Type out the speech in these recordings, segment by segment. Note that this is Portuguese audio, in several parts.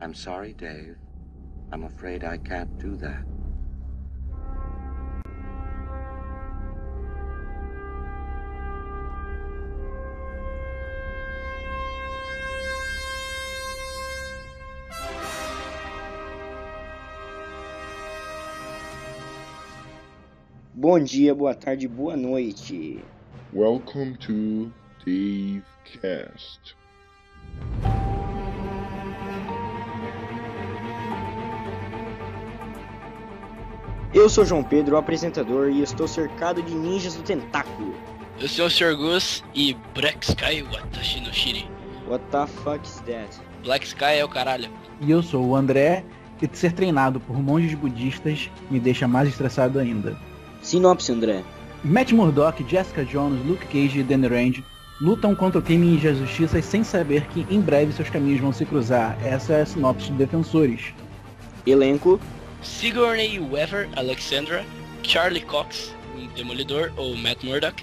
I'm sorry, Dave. I'm afraid I can't do that. Bom dia, boa tarde, boa noite. Welcome to Dave Cast. Eu sou João Pedro, o apresentador, e estou cercado de ninjas do tentáculo. Eu sou o Sr. Gus e Black Sky Watashi no Shiri. What the fuck is that? Black Sky é o caralho. E eu sou o André, e ser treinado por monges budistas me deixa mais estressado ainda. Sinopse, André. Matt Murdock, Jessica Jones, Luke Cage e Danny Rand lutam contra o crime e as justiças sem saber que em breve seus caminhos vão se cruzar. Essa é a sinopse de Defensores. Elenco: Sigourney Weaver, Alexandra, Charlie Cox, Demolidor ou Matt Murdock,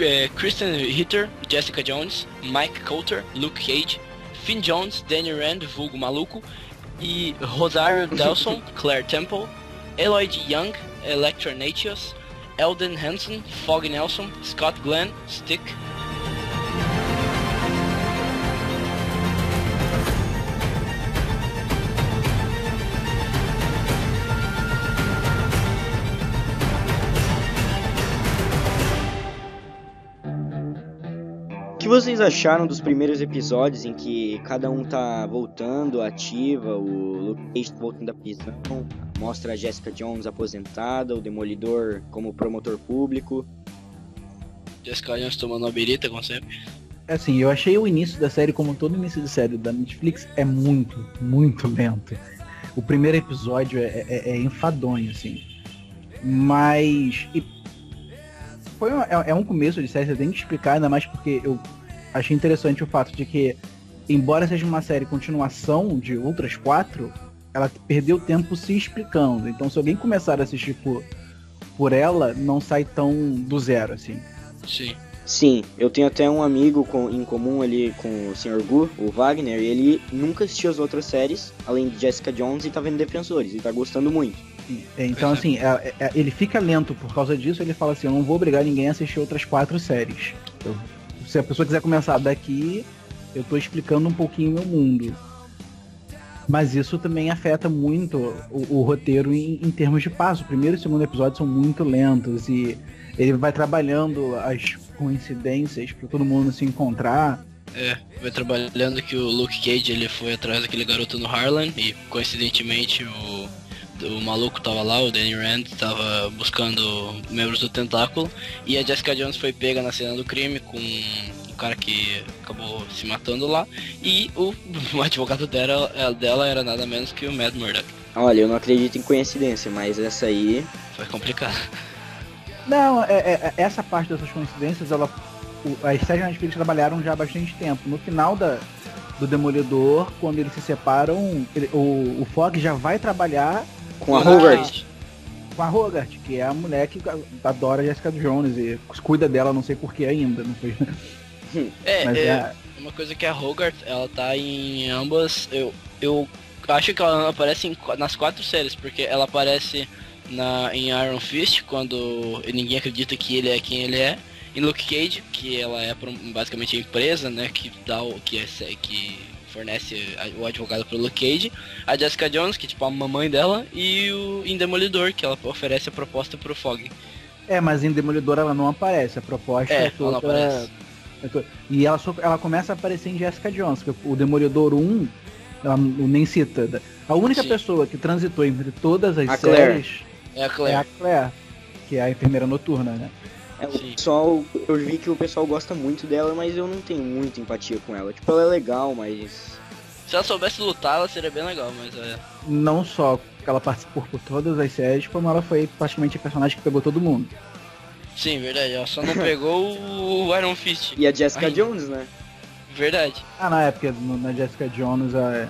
eh, Kristen Ritter, Jessica Jones, Mike Coulter, Luke Cage, Finn Jones, Danny Rand, vulgo maluco, e Rosario Dawson, Claire Temple, Eloyd Young, Electra Natius, Eldon Hansen, Foggy Nelson, Scott Glenn, Stick, vocês acharam dos primeiros episódios em que cada um tá voltando, ativa, o Luke Cage voltando da prisão, mostra a Jessica Jones aposentada, o Demolidor como promotor público. Jessica Jones tomando uma birita, como sempre. Assim, eu achei o início da série, como todo início de série da Netflix, é muito, muito lento. O primeiro episódio é, é, é enfadonho, assim. Mas. e foi um, é, é um começo de série, você tem que explicar, ainda mais porque eu achei interessante o fato de que, embora seja uma série continuação de outras quatro, ela perdeu tempo se explicando. Então, se alguém começar a assistir por, por ela, não sai tão do zero, assim. Sim. Sim, eu tenho até um amigo com- em comum ali com o Sr. Gu, o Wagner, e ele nunca assistiu as outras séries, além de Jessica Jones, e tá vendo Defensores, e tá gostando muito. É, Então, é. assim, é- é- ele fica lento por causa disso. Ele fala assim: Eu não vou obrigar ninguém a assistir outras quatro séries. Eu- se a pessoa quiser começar daqui, eu tô explicando um pouquinho o meu mundo. Mas isso também afeta muito o, o roteiro em, em termos de passo. O primeiro e o segundo episódio são muito lentos e ele vai trabalhando as coincidências para todo mundo se encontrar. É, vai trabalhando que o Luke Cage ele foi atrás daquele garoto no Harlem e coincidentemente o, o maluco tava lá, o Danny Rand tava buscando membros do tentáculo e a Jessica Jones foi pega na cena do crime com o cara que acabou se matando lá e o, o advogado dela, dela era nada menos que o Matt Murdock. Olha, eu não acredito em coincidência, mas essa aí. Foi complicado. Não, é, é- é- essa parte dessas coincidências, ela, o, as séries Netflix trabalharam já há bastante tempo. No final da, do Demolidor, quando eles se separam, ele- o, o Fogg já vai trabalhar Com a Hogarth. Com a Hogarth, que é a mulher que adora a Jessica Jones e cuida dela, não sei porquê ainda. Não sei. É, Mas é, é, Uma coisa que a Hogarth, ela tá em ambas. Eu, eu acho que ela aparece em nas quatro séries, porque ela aparece na, em Iron Fist, quando ninguém acredita que ele é quem ele é. Em Luke Cage, que ela é basicamente a empresa, né, que dá o que é que fornece a- o advogado pro Luke Cage, a Jessica Jones, que é tipo a mamãe dela, e o em Demolidor, que ela oferece a proposta pro Fog. é, mas em Demolidor ela não aparece. A proposta É, é, ela toda. aparece. é E ela, só, ela começa a aparecer em Jessica Jones, porque o Demolidor 1, ela não- nem cita. A única Sim. pessoa que transitou entre todas as A Claire. séries É a é Claire. a Claire, que é a enfermeira noturna, né? É, o pessoal, eu vi que o pessoal gosta muito dela, mas eu não tenho muita empatia com ela. Tipo, ela é legal, mas. Se ela soubesse lutar, ela seria bem legal, mas é. não só que ela participou por todas as séries, como ela foi praticamente a personagem que pegou todo mundo. Sim, verdade. Ela só não pegou o Iron Fist. E a Jessica Ai. Jones, né? Verdade. Ah, na época, no- na Jessica Jones, a-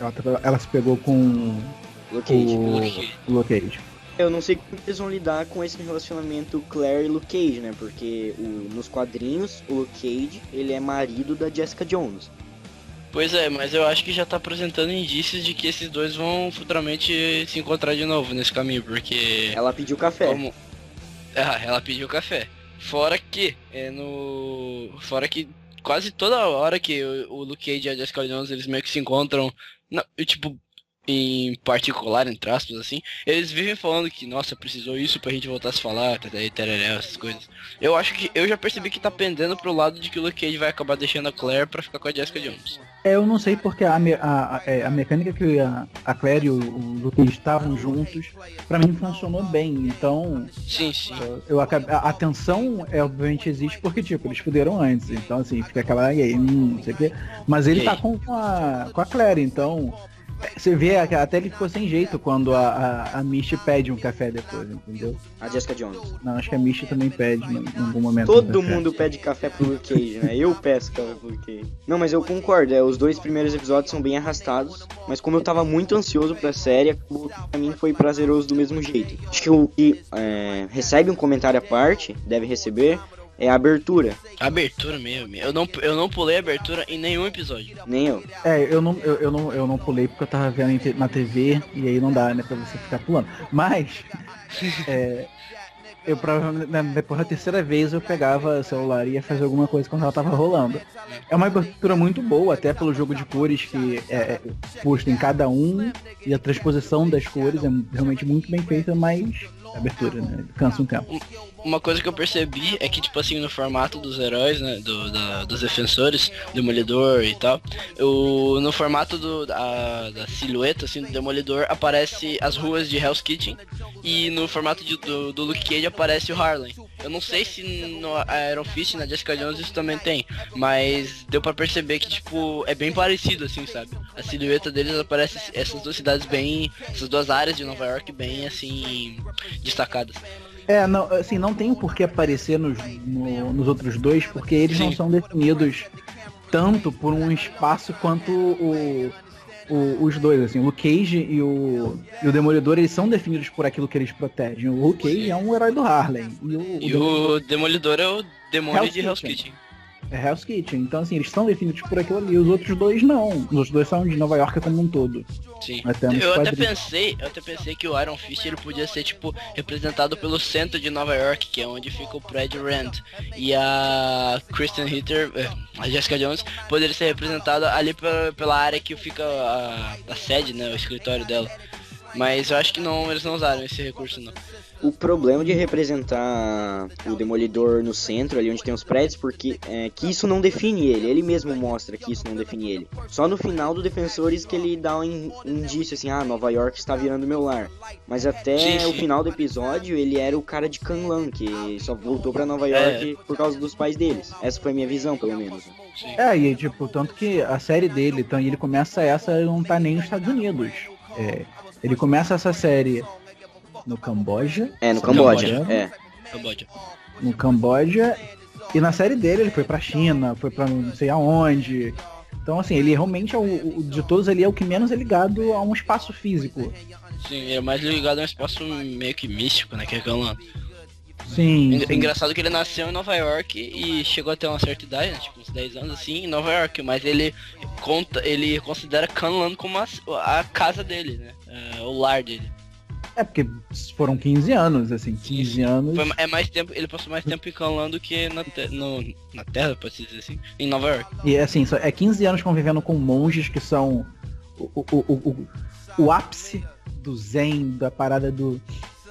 ela, ela se pegou com Luke Cage. o, Luke Cage. Eu não sei como eles vão lidar com esse relacionamento Claire e Luke Cage, né? Porque o- nos quadrinhos, o Luke Cage, ele é marido da Jessica Jones. Pois é, mas eu acho que já tá apresentando indícios de que esses dois vão futuramente se encontrar de novo nesse caminho, porque. Ela pediu café. Como... Ah, ela pediu café. Fora que, é no. Fora que quase toda hora que o, o Luke Cage e a Jessica Jones eles meio que se encontram. Não, tipo, em particular, entre aspas, assim, eles vivem falando que, nossa, precisou isso pra gente voltar a se falar, daí tereré, essas coisas. Eu acho que, eu já percebi que tá pendendo pro lado de que o Luke Cage vai acabar deixando a Claire pra ficar com a Jessica Jones. É, eu não sei porque a, a, a, é, a mecânica que a, a Claire e o, o Luke estavam juntos, pra mim funcionou bem. Então, Sim, sim. eu, eu acabei- a, tensão, é, obviamente, existe porque, tipo, eles fuderam antes. Então, assim, fica aquela, e aí, hum, não sei o quê. Mas ele tá com, com a, com a Claire, então. Você vê, até ele ficou sem jeito quando a, a, a pede um café depois, entendeu? A Jessica Jones. Não, acho que a Misty também pede em algum momento. Todo um mundo pede café pro Luke Cage, né? Eu peço café pro Luke Cage. Não, mas eu concordo, é, os dois primeiros episódios são bem arrastados, mas como eu tava muito ansioso pra série, pra mim foi prazeroso do mesmo jeito. Acho que o que é, recebe um comentário à parte, deve receber, é a abertura. Abertura mesmo. Eu não, eu não pulei a abertura em nenhum episódio. Nem eu. É, eu não, eu, eu não, eu não pulei porque eu tava vendo na TV e aí não dá, né, pra você ficar pulando. Mas, é, eu provavelmente, né, depois da terceira vez eu pegava o celular e ia fazer alguma coisa quando ela tava rolando. É uma abertura muito boa, até pelo jogo de cores que é, é posto em cada um e a transposição das cores é realmente muito bem feita, mas abertura, né, cansa um tempo. Uma coisa que eu percebi é que, tipo assim, no formato dos heróis, né? do- da- dos defensores, Demolidor e tal, o, no formato do, da, da silhueta, assim, do Demolidor, aparece as ruas de Hell's Kitchen. E no formato de- do, do Luke Cage aparece o Harlem. Eu não sei se no Iron Fist, na Jessica Jones, isso também tem. Mas deu pra perceber que, tipo, é bem parecido, assim, sabe? A silhueta deles aparece essas duas cidades bem. Essas duas áreas de Nova York bem, assim, destacadas. É, não, assim, não tem por que aparecer nos, no- nos outros dois, porque eles não Sim. são definidos tanto por um espaço quanto o, o- os dois, assim, o Luke Cage e o, e o Demolidor, eles são definidos por aquilo que eles protegem. O Luke Cage Sim. é um herói do Harlem, e o, E o o Demolidor é o demônio Hell's de Hell's Kitchen. É Hell's Kitchen. Então, assim, eles são definidos por aquilo ali, os outros dois não. Os outros dois são de Nova York como um todo. Sim. Até eu até quadrinhos. pensei, eu até pensei que o Iron Fist ele podia ser tipo representado pelo centro de Nova York, que é onde fica o prédio Rand. E a Kristen Ritter, eh, a Jessica Jones, poderia ser representada ali pe- pela área que fica a, a sede, né, o escritório dela. Mas eu acho que não, eles não usaram esse recurso não. O problema de representar o Demolidor no centro, ali onde tem os prédios, porque é, que isso não define ele. Ele mesmo mostra que isso não define ele. Só no final do Defensores que ele dá um in- indício assim, ah, Nova York está virando meu lar. Mas até o final do episódio, ele era o cara de Kanlan, que só voltou pra Nova É. York por causa dos pais deles. Essa foi a minha visão, pelo menos. É, e tipo, tanto que a série dele, então, ele começa essa, ele não tá nem nos Estados Unidos. É, ele começa essa série no Camboja. É, no Camboja. É. Camboja. no Camboja e na série dele ele foi pra China, foi pra não sei aonde. Então assim, ele realmente é o, o- de todos ali é o que menos é ligado a um espaço físico. Sim, ele é mais ligado a um espaço meio que místico, né, que é Kanlan. Sim, Engra- sim. Engraçado que ele nasceu em Nova York e chegou até uma certa idade, né, tipo uns 10 anos assim, em Nova York, mas ele conta, ele considera Kanlan como a, a casa dele, né? é, o lar dele. É porque foram 15 anos, assim, 15 anos. Foi, é mais tempo, ele passou mais tempo em Kanlan do que na, te- no, na Terra, pode dizer assim, em Nova York. E assim, é 15 anos convivendo com monges que são o, o, o, o, o ápice do zen, da parada do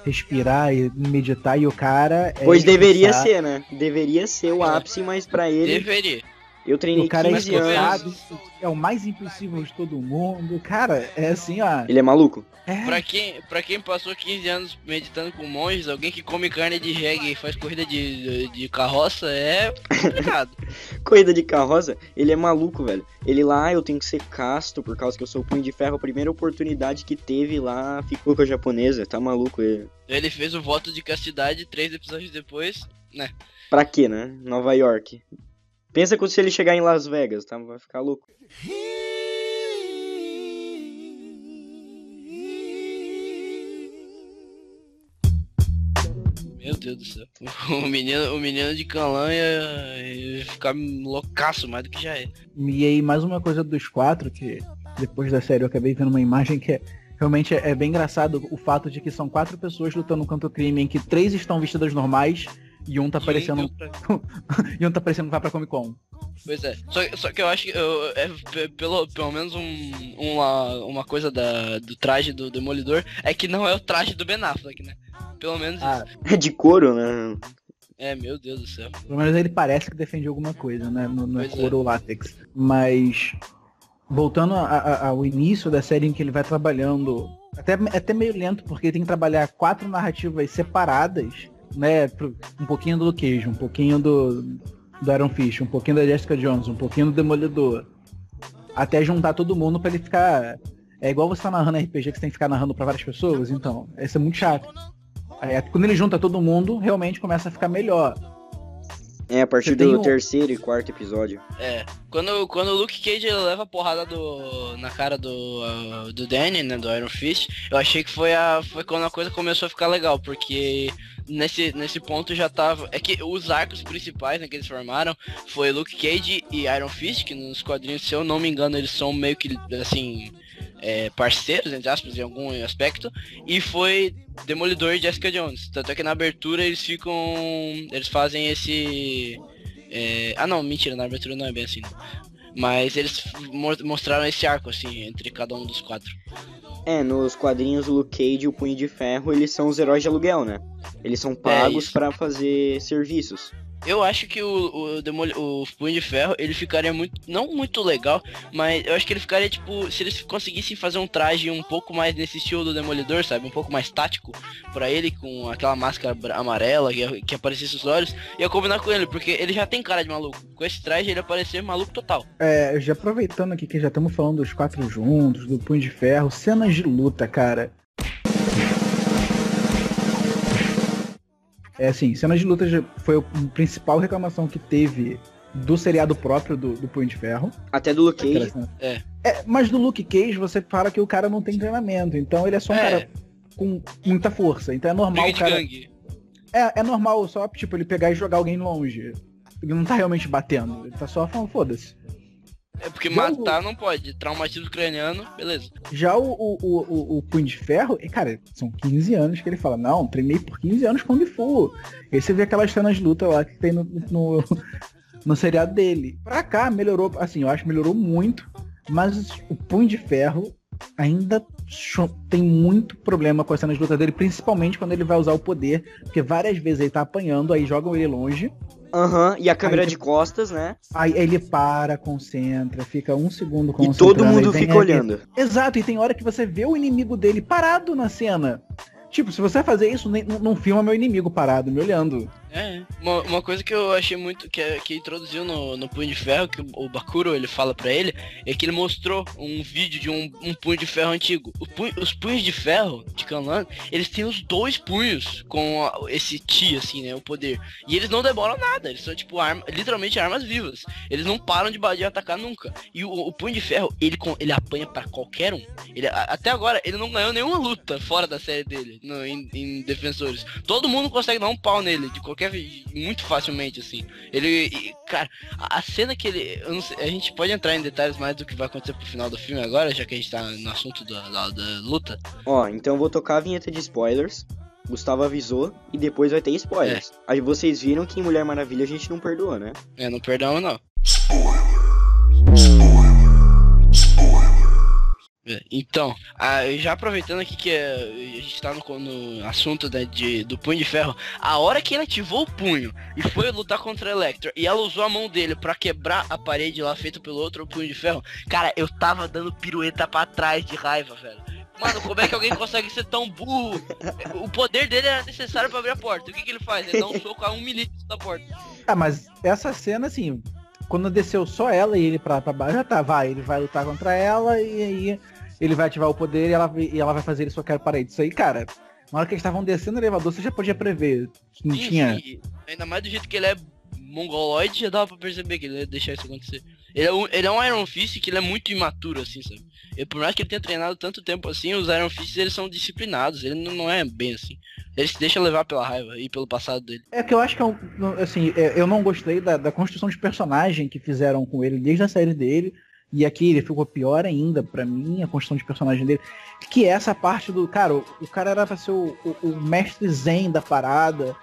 respirar e meditar, e o cara é Pois deveria ser, né? Deveria ser o ápice, mas pra ele, Deveria. Eu treinei O cara é 15 anos. esforçado, é o mais impossível de todo mundo. Cara, é assim, ó. Ele é maluco? É, Pra quem, pra quem passou 15 anos meditando com monges, alguém que come carne de reggae e faz corrida de, de carroça é complicado. Corrida de carroça, ele é maluco, velho. Ele lá, "Ah, eu tenho que ser casto por causa que eu sou punho de ferro. A primeira oportunidade que teve lá, ficou com a japonesa. Tá maluco ele. Ele fez o voto de castidade três episódios depois. Pra quê, né? Nova York. Pensa que se ele chegar em Las Vegas, tá? Vai ficar louco. Meu Deus do céu. O menino, o menino de Canlan ia, ia ficar loucaço mais do que já é. E aí, mais uma coisa dos quatro, que depois da série eu acabei vendo uma imagem que é, realmente é, é bem engraçado o fato de que são quatro pessoas lutando contra o crime, em que três estão vestidas normais e um tá parecendo. e um tá parecendo que vai pra Comic Con. Pois é. Só, só que eu acho que eu, é, pelo, pelo menos um, uma, uma coisa da, do traje do Demolidor é que não é o traje do Ben Affleck, né? Pelo menos ah, É de couro, né? É, meu Deus do céu. Pelo menos ele parece que defende alguma coisa, né? No, no é couro ou látex. Mas voltando a, a, ao início da série em que ele vai trabalhando, até, até meio lento, porque tem que trabalhar quatro narrativas separadas, né? Um pouquinho do Cage, um pouquinho do, do Aaron Fish, um pouquinho da Jessica Jones, um pouquinho do Demolidor. Até juntar todo mundo para ele ficar. É igual você tá narrando RPG que você tem que ficar narrando para várias pessoas, então. Isso é muito chato. Aí, quando ele junta todo mundo, realmente começa a ficar melhor. É, a partir do um... terceiro e quarto episódio. É. Quando, quando o Luke Cage leva a porrada do, na cara do, uh, do Danny, né, do Iron Fist, eu achei que foi, a, foi quando a coisa começou a ficar legal, porque nesse, nesse ponto já tava. É que os arcos principais né, que eles formaram foi Luke Cage e Iron Fist, que nos quadrinhos, se eu não me engano, eles são meio que assim. É, parceiros, entre aspas, em algum aspecto, e foi Demolidor e Jessica Jones. Tanto é que na abertura eles ficam. Eles fazem esse. É... Ah não, mentira, na abertura não é bem assim. Não. Mas eles mostraram esse arco, assim, entre cada um dos quatro. É, nos quadrinhos o Luke Cage e o Punho de Ferro, eles são os heróis de aluguel, né? Eles são pagos é para fazer serviços. Eu acho que o, o, Demol o Punho de Ferro, ele ficaria muito, não muito legal, mas eu acho que ele ficaria, tipo, se eles conseguissem fazer um traje um pouco mais nesse estilo do Demolidor, sabe? Um pouco mais tático para ele, com aquela máscara amarela que, que aparecesse os olhos, ia combinar com ele, porque ele já tem cara de maluco. Com esse traje ele ia parecer maluco total. É, já aproveitando aqui que já estamos falando dos quatro juntos, do Punho de Ferro, cenas de luta, cara. É assim, cenas de luta foi a principal reclamação que teve do seriado próprio do, do Punho de Ferro. Até do Luke Cage. É. é. Mas do Luke Cage você fala que o cara não tem treinamento, então ele é só um é. cara com muita força. Então é normal o cara. É, é normal só, tipo, ele pegar e jogar alguém longe. Ele não tá realmente batendo, ele tá só falando, foda-se. É porque Já matar o... não pode. Traumatismo ucraniano, beleza. Já o, o, o, o Punho de Ferro, cara, são 15 anos que ele fala, não, treinei por 15 anos Kung Fu. E você vê aquelas cenas de luta lá que tem no, no, no seriado dele. Pra cá, melhorou, assim, eu acho que melhorou muito. Mas o Punho de Ferro ainda tem muito problema com as cenas de luta dele, principalmente quando ele vai usar o poder, porque várias vezes ele tá apanhando, aí jogam ele longe, Aham, uhum, e a câmera aí, de costas, né? Aí ele para, concentra, fica um segundo concentrando. E todo mundo fica olhando. Exato, e tem hora que você vê o inimigo dele parado na cena. Tipo, se você fazer isso, não filma meu inimigo parado, me olhando. É, uma, uma, coisa que eu achei muito, que, que introduziu no, no Punho de Ferro, que o, Bakuro ele fala pra ele, é que ele mostrou um vídeo de um, um Punho de Ferro antigo. Punho, os Punhos de Ferro de Kanlan, eles têm os dois punhos com a, esse Ti, assim, né, o poder. E eles não demoram nada, eles são tipo arma, literalmente armas vivas. Eles não param de, de atacar nunca. E o, o Punho de Ferro, ele, ele apanha para qualquer um. Ele, até agora, ele não ganhou nenhuma luta fora da série dele, no, em, em Defensores. Todo mundo consegue dar um pau nele, de qualquer qualquer muito facilmente assim. Ele, cara, a cena que ele, sei, a gente pode entrar em detalhes mais do que vai acontecer pro final do filme agora, já que a gente tá no assunto da, da, da luta. Ó, então vou tocar a vinheta de spoilers. Gustavo avisou e depois vai ter spoilers. É. Aí vocês viram que em Mulher Maravilha a gente não perdoa, né? É, não perdoa não. É, então, já aproveitando aqui que é, a gente tá no, no assunto né, de, do punho de ferro, a hora que ele ativou o punho e foi lutar contra a Electra e ela usou a mão dele para quebrar a parede lá feita pelo outro punho de ferro, cara, eu tava dando pirueta para trás de raiva, velho. Mano, como é que alguém consegue ser tão burro? O poder dele era necessário para abrir a porta. O que, que ele faz? Ele dá um soco a um milímetro da porta. Ah, mas essa cena, assim, quando desceu só ela e ele pra, pra baixo, já tá, vai, ele vai lutar contra ela e aí ele vai ativar o poder e ela, e ela vai fazer ele socar a parede. Isso aí, cara, na hora que eles estavam descendo o elevador, você já podia prever. Não sim, tinha. Sim. Ainda mais do jeito que ele é mongoloide, já dava pra perceber que ele ia deixar isso acontecer. Ele é, um, ele é um Iron Fist que ele é muito imaturo, assim, sabe? E por mais que ele tenha treinado tanto tempo assim, os Iron Fists eles são disciplinados, ele não, não é bem assim. Ele se deixa levar pela raiva e pelo passado dele. É que eu acho que, eu, assim, é, eu não gostei da, da construção de personagem que fizeram com ele desde a série dele. E aqui ele ficou pior ainda, para mim, a construção de personagem dele. Que é essa parte do. Cara, o, o cara era pra ser o, o, o, mestre zen da parada.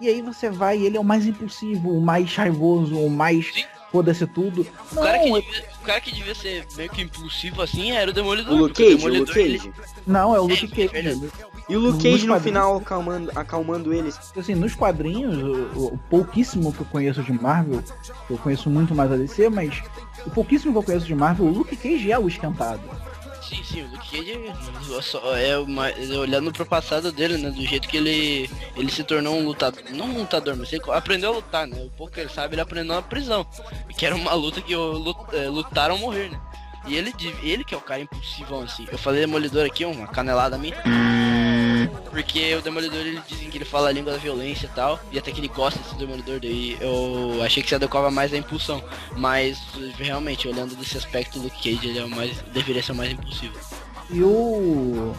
E aí você vai e ele é o mais impulsivo, o mais raivoso, o mais. Foda-se tudo. O, não, cara que devia, o cara que devia ser meio que impulsivo assim era o Demolidor. O Luke Cage, o, o Luke Cage. Ele... Não, é o Luke é, Cage. E o Luke Cage no final acalmando, acalmando eles. Assim, nos quadrinhos, o, o, pouquíssimo que eu conheço de Marvel, eu conheço muito mais a DC, mas o pouquíssimo que eu conheço de Marvel, o Luke Cage é o esquentado. Sim, sim, o Luke Cage é uma, olhando pro passado dele, né? Do jeito que ele ele se tornou um lutador, não um lutador, mas ele aprendeu a lutar, né? O pouco que ele sabe, ele aprendeu na prisão. Que era uma luta que é, lutaram morrer, né? E ele, ele que é o cara impulsivão, assim. Eu falei Demolidor aqui, uma canelada a mim. Porque o Demolidor, ele dizem que ele fala a língua da violência e tal. E até que ele gosta desse Demolidor, daí eu achei que se adequava mais à impulsão. Mas, realmente, olhando desse aspecto, o Luke Cage, ele é o mais, deveria ser o mais impulsivo. E o...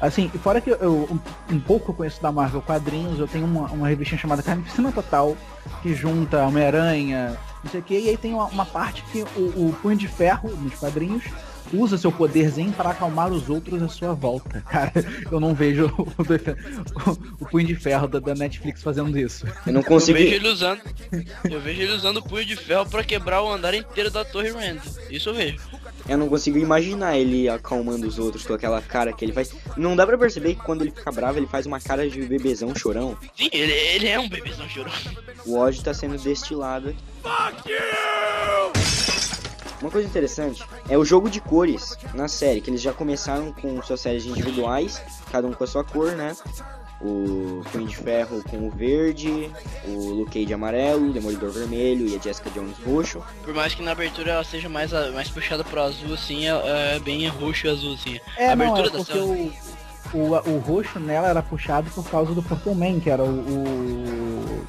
Assim, fora que eu, um, um pouco conheço da Marvel quadrinhos, eu tenho uma, uma revista chamada Carnificina Total, que junta Homem-Aranha, não sei o que, e aí tem uma, uma parte que o, o Punho de Ferro, nos quadrinhos, usa seu poder zen para acalmar os outros à sua volta. Cara, eu não vejo o, o, o punho de ferro da, da, Netflix fazendo isso. Eu não consigo. Eu vejo ele usando. Eu vejo ele usando o punho de ferro para quebrar o andar inteiro da Torre Rand. Isso eu vejo. Eu não consigo imaginar ele acalmando os outros com aquela cara que ele faz. Não dá pra perceber que quando ele fica bravo, ele faz uma cara de bebezão chorão. Sim, ele, ele é um bebezão chorão. O ódio tá sendo destilado aqui. Fuck you! Uma coisa interessante é o jogo de cores na série, que eles já começaram com suas séries individuais, cada um com a sua cor, né? O Punho de Ferro com o verde, o Luke Cage amarelo, o Demolidor vermelho e a Jessica Jones roxo. Por mais que na abertura ela seja mais, mais puxada pro azul, assim, é, é bem roxo e azul, assim. É, a abertura não, é porque o, o, o, roxo nela era puxado por causa do Purple Man, que era o... o...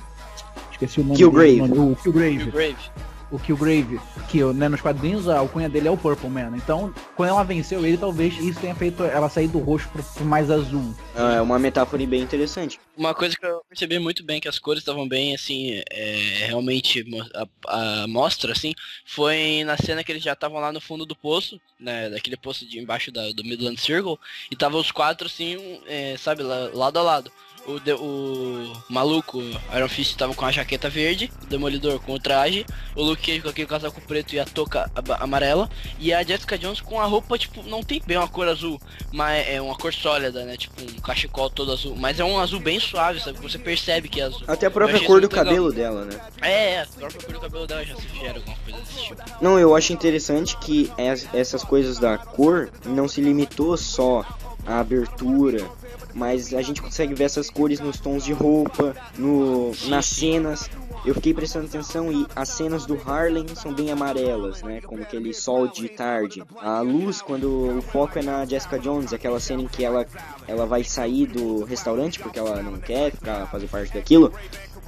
Esqueci o nome. Killgrave. Dele, o Killgrave. Killgrave o Killgrave, que né, nos quadrinhos a alcunha dele é o Purple Man. Então, quando ela venceu ele, talvez isso tenha feito ela sair do roxo pro, pro mais azul. Ah, é uma metáfora bem interessante. Uma coisa que eu percebi muito bem, que as cores estavam bem, assim, é, realmente a, a, mostra, assim, foi na cena que eles já estavam lá no fundo do poço, né, daquele poço de embaixo da, do Midland Circle, e estavam os quatro, assim, é, sabe, lá, lado a lado o, de, o maluco Iron Fist tava com a jaqueta verde, o Demolidor com o traje, o Luke Cage com aquele casaco preto e a touca amarela, e a Jessica Jones com a roupa, tipo, não tem bem uma cor azul, mas é uma cor sólida, né? Tipo, um cachecol todo azul, mas é um azul bem suave, sabe? Você percebe que é azul. Até a própria cor do cabelo legal. dela, né? É, a própria cor do cabelo dela já sugere alguma coisa desse tipo. Não, eu acho interessante que essas coisas da cor não se limitou só à abertura mas a gente consegue ver essas cores nos tons de roupa, no, nas cenas. Eu fiquei prestando atenção e as cenas do Harlem são bem amarelas, né? Como aquele sol de tarde. A luz, quando o foco é na Jessica Jones, aquela cena em que ela, ela vai sair do restaurante porque ela não quer ficar fazer parte daquilo.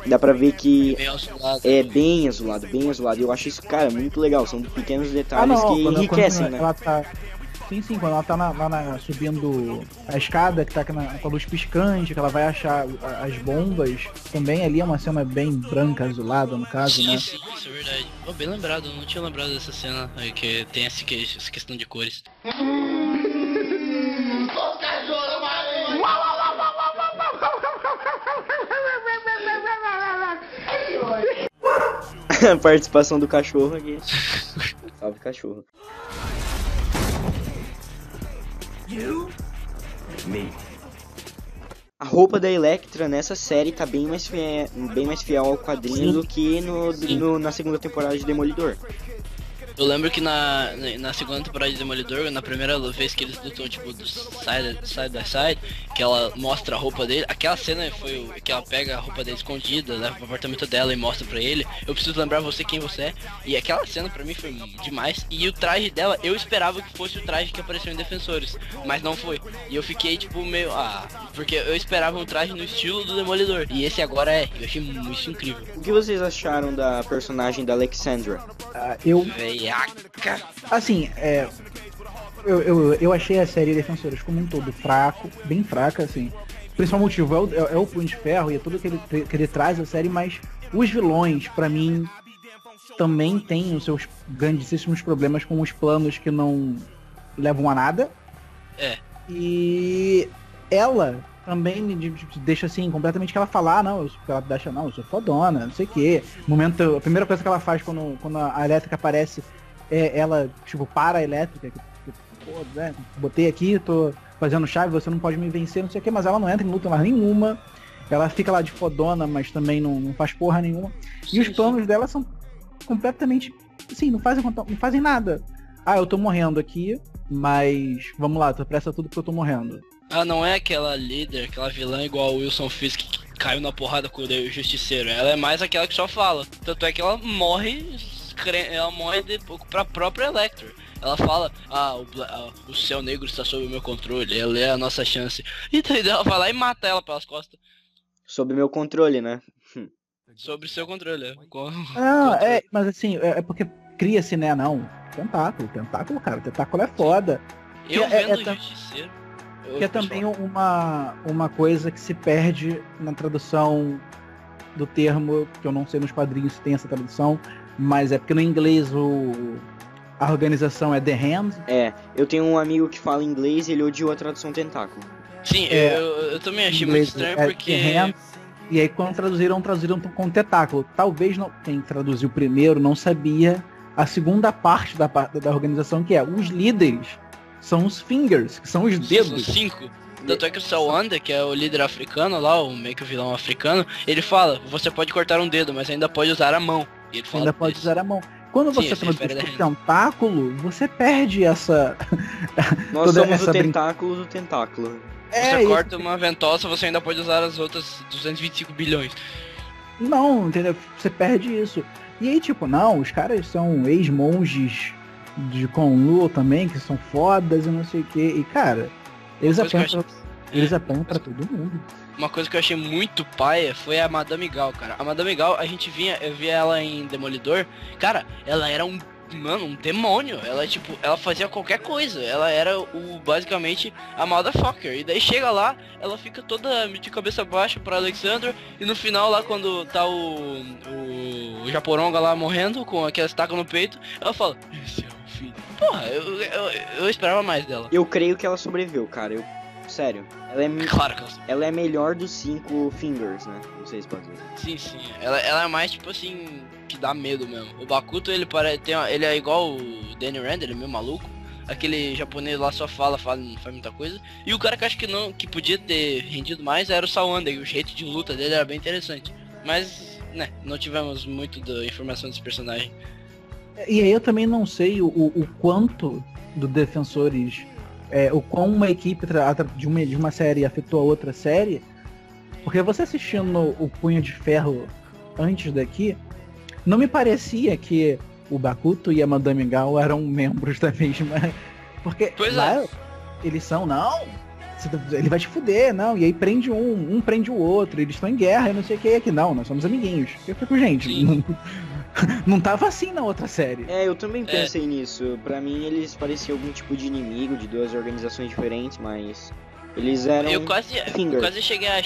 Dá pra ver que é bem azulado, bem azulado. Eu acho isso, cara, muito legal. São pequenos detalhes ah, não, que enriquecem, né? Ela tá Sim, sim, quando ela tá na, lá na, subindo a escada, que tá na, com a luz piscante, que ela vai achar as bombas, também ali é uma cena bem branca, azulada, no caso, sim, né? Sim, isso é verdade. Oh, bem lembrado, não tinha lembrado dessa cena aí, que tem essa, essa questão de cores. a participação do cachorro aqui. Salve cachorro. You? Me. A roupa da Electra nessa série tá bem mais fiel, bem mais fiel ao quadrinho do que no, no, na segunda temporada de Demolidor. Eu lembro que na, na segunda temporada de Demolidor, na primeira vez que eles lutam, tipo, do side, side by side, que ela mostra a roupa dele, aquela cena foi que ela pega a roupa dele escondida, leva pro apartamento dela e mostra pra ele, eu preciso lembrar você quem você é, e aquela cena pra mim foi demais, e o traje dela, eu esperava que fosse o traje que apareceu em Defensores, mas não foi, e eu fiquei, tipo, meio, ah, porque eu esperava um traje no estilo do Demolidor, e esse agora é, eu achei isso incrível. O que vocês acharam da personagem da Alexandra? Ah, eu, Veiaca. assim, é, eu, eu, eu achei a série Defensores como um todo fraco, bem fraca, assim. O principal motivo é o, é, é o Punho de Ferro e é tudo que ele, que ele traz a série, mas os vilões, pra mim, também têm os seus grandíssimos problemas com os planos que não levam a nada. É. E ela também me de- deixa assim, completamente que ela fala, ah, não, eu, ela deixa, não, eu sou fodona, não sei o quê. Momento, a primeira coisa que ela faz quando, quando a elétrica aparece é ela, tipo, para a elétrica, que, que, pô, né, botei aqui, tô fazendo chave, você não pode me vencer, não sei o quê, mas ela não entra em luta mais nenhuma. Ela fica lá de fodona, mas também não, não faz porra nenhuma. E os planos dela são completamente. Assim, não fazem, não fazem nada. Ah, eu tô morrendo aqui, mas vamos lá, presta tudo porque eu tô morrendo. Ah, não é aquela líder, aquela vilã igual o Wilson Fisk que caiu na porrada com o Justiceiro. Ela é mais aquela que só fala. Tanto é que ela morre, ela morre de, pra própria Electro. Ela fala, ah o, Bla- ah, o céu negro está sob o meu controle, ela é a nossa chance. E daí ela vai lá e mata ela pelas costas. Sob meu controle, né? Sobre seu controle. é. Ah, controle. é, mas assim, é, é porque cria-se, né? Não, tentáculo, tentáculo, cara, tentáculo é foda. Eu é- é vendo o tam- Justiceiro. Que é também uma, uma coisa que se perde na tradução do termo, que eu não sei nos quadrinhos se tem essa tradução, mas é porque no inglês o, a organização é The Hand, É, eu tenho um amigo que fala inglês e ele odiou a tradução tentáculo. Sim, é, eu, eu também achei muito inglês estranho é porque. The Hand, e aí quando traduziram, traduziram com tentáculo. Talvez não, quem traduziu primeiro não sabia a segunda parte da, da organização, que é os líderes são os fingers, que são os Sim, são dedos. cinco. Tanto é que o Sawanda, que é o líder africano lá, o meio que o vilão africano, ele fala, você pode cortar um dedo, mas ainda pode usar a mão. E ele fala ainda pode disso. usar a mão. Quando Sim, você da por tentáculo, você perde essa. Nós Toda somos essa o brin- tentáculo do tentáculo. Você É, e- corta uma ventosa, você ainda pode usar as outras 225 bilhões. Não, entendeu? Você perde isso. E aí, tipo, não, os caras são ex-monges de Conlu também, que são fodas e não sei o quê. E, cara, eles apanham, que pra, eles apanham pra todo mundo. Uma coisa que eu achei muito paia foi a Madame Gal, cara. A Madame Gal, a gente vinha, eu via ela em Demolidor, cara, ela era um, mano, um demônio. Ela, tipo, ela fazia qualquer coisa. Ela era o, basicamente, a motherfucker. E daí chega lá, ela fica toda de cabeça baixa pra Alexander, e no final lá, quando tá o, o, o Japoronga lá morrendo, com aquela estaca no peito, ela fala, esse é filho. Porra, eu, eu, eu esperava mais dela. Eu creio que ela sobreviveu, cara. Eu, sério. Ela é, me- Claro que ela ela é melhor dos cinco fingers, né? Não sei se pode dizer. Sim, sim. Ela, ela é mais tipo assim, que dá medo mesmo. O Bakuto, ele parece. Tem, uma- ele é igual o Danny Rand, ele é meio maluco. Aquele japonês lá só fala, fala, não faz muita coisa. E o cara que acho que não, que podia ter rendido mais era o Sawanda, e o jeito de luta dele era bem interessante. Mas, né, não tivemos muito da informação desse personagem. E aí eu também não sei o, o, quanto do Defensores, é, o quão uma equipe de uma, de uma série afetou a outra série, porque você assistindo o Punho de Ferro antes daqui, não me parecia que o Bakuto e a Madame Gal eram membros da mesma. Porque Pois é. lá eles são, não, ele vai te fuder, não, e aí prende um, um prende o outro, eles estão em guerra, e não sei o que, aqui não, nós somos amiguinhos. Eu fico, gente, não, não tava assim na outra série. É, eu também pensei nisso. Pra mim, eles pareciam algum tipo de inimigo de duas organizações diferentes, mas eles eram Eu quase, eu quase cheguei a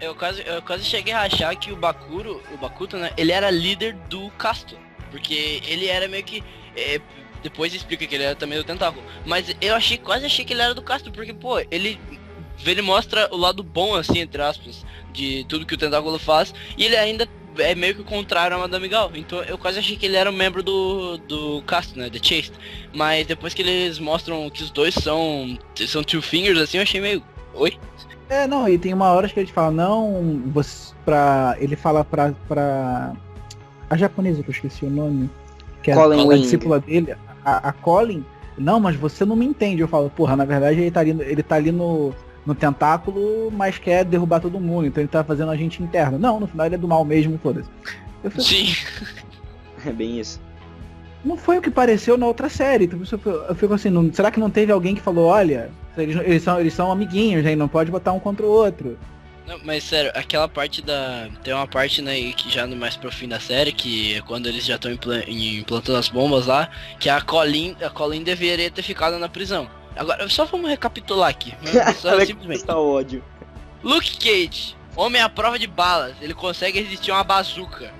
eu quase, eu quase cheguei a achar que o Bakuro, o Bakuto, né, ele era líder do Casto, porque ele era meio que é, depois explica que ele era também do tentáculo, mas eu achei quase achei que ele era do Casto, porque pô, ele ele mostra o lado bom assim entre aspas de tudo que o tentáculo faz e ele ainda é meio que o contrário a Madame Gal. Então eu quase achei que ele era um membro do, do Casto, né? The Chased. Mas depois que eles mostram que os dois são. são two fingers, assim, eu achei meio. Oi? É, não, e tem uma hora que ele fala, não, você, pra, ele fala pra, pra a japonesa, que eu esqueci o nome, que é Colin a Wing. discípula dele, a, a Colin, não, mas você não me entende. Eu falo, porra, na verdade ele tá ali, ele tá ali no, no tentáculo, mas quer derrubar todo mundo, então ele tá fazendo a gente interno. Não, no final ele é do mal mesmo, foda-se. Falei, Sim. É bem isso. não foi o que pareceu na outra série. Então, eu fico- eu fico assim, não- será que não teve alguém que falou, olha, eles, eles são, eles são amiguinhos, né? e Não pode botar um contra o outro. Não, mas sério, aquela parte da. Tem uma parte, né, que já no mais pro fim da série, que é quando eles já estão implantando as bombas lá, que a Colin, a Colin deveria ter ficado na prisão. Agora, só vamos recapitular aqui. né, Só, simplesmente. está ódio. Luke Cage, homem à prova de balas, ele consegue resistir a uma bazuca.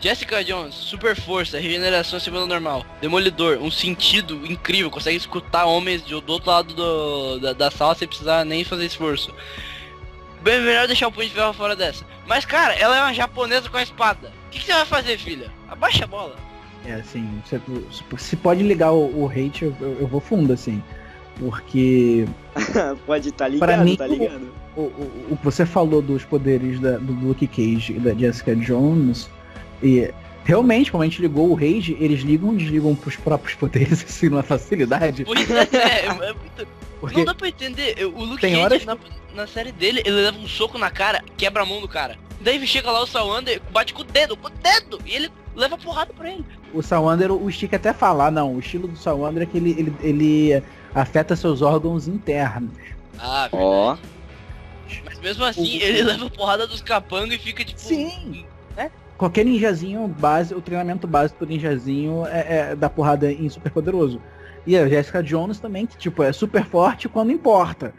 Jessica Jones, super força, regeneração acima do normal. Demolidor, um sentido incrível, consegue escutar homens de- do outro lado do- da, da sala sem precisar nem fazer esforço. Bem melhor deixar o punho de ferro fora dessa. Mas cara, ela é uma japonesa com a espada. O que, que você vai fazer, filha? Abaixa a bola. É assim, você- se pode ligar o, o hate, eu, eu- eu vou fundo, assim. Porque Pode estar Pra ligado, mim, tá ligado? o, o, o que você falou dos poderes da- do Luke Cage e da Jessica Jones, e realmente, como a gente ligou o Rage, eles ligam e desligam pros próprios poderes assim numa facilidade. Pois é, é, é muito- Porque Não dá pra entender. O Luke Cage, horas- na, na série dele, ele leva um soco na cara, quebra a mão do cara. Daí chega lá o Sawander, bate com o dedo, com o dedo, e ele leva porrada pra ele. o Sawander, o Stick até falar, não, o estilo do Sawander é que ele, ele, ele afeta seus órgãos internos. Ah, Ó, Mas mesmo assim, ele leva porrada dos capangas e fica tipo. Sim. Né? Qualquer ninjazinho base, o treinamento básico do ninjazinho é, é dar porrada em super poderoso. E a Jessica Jones também, que tipo, é super forte quando importa.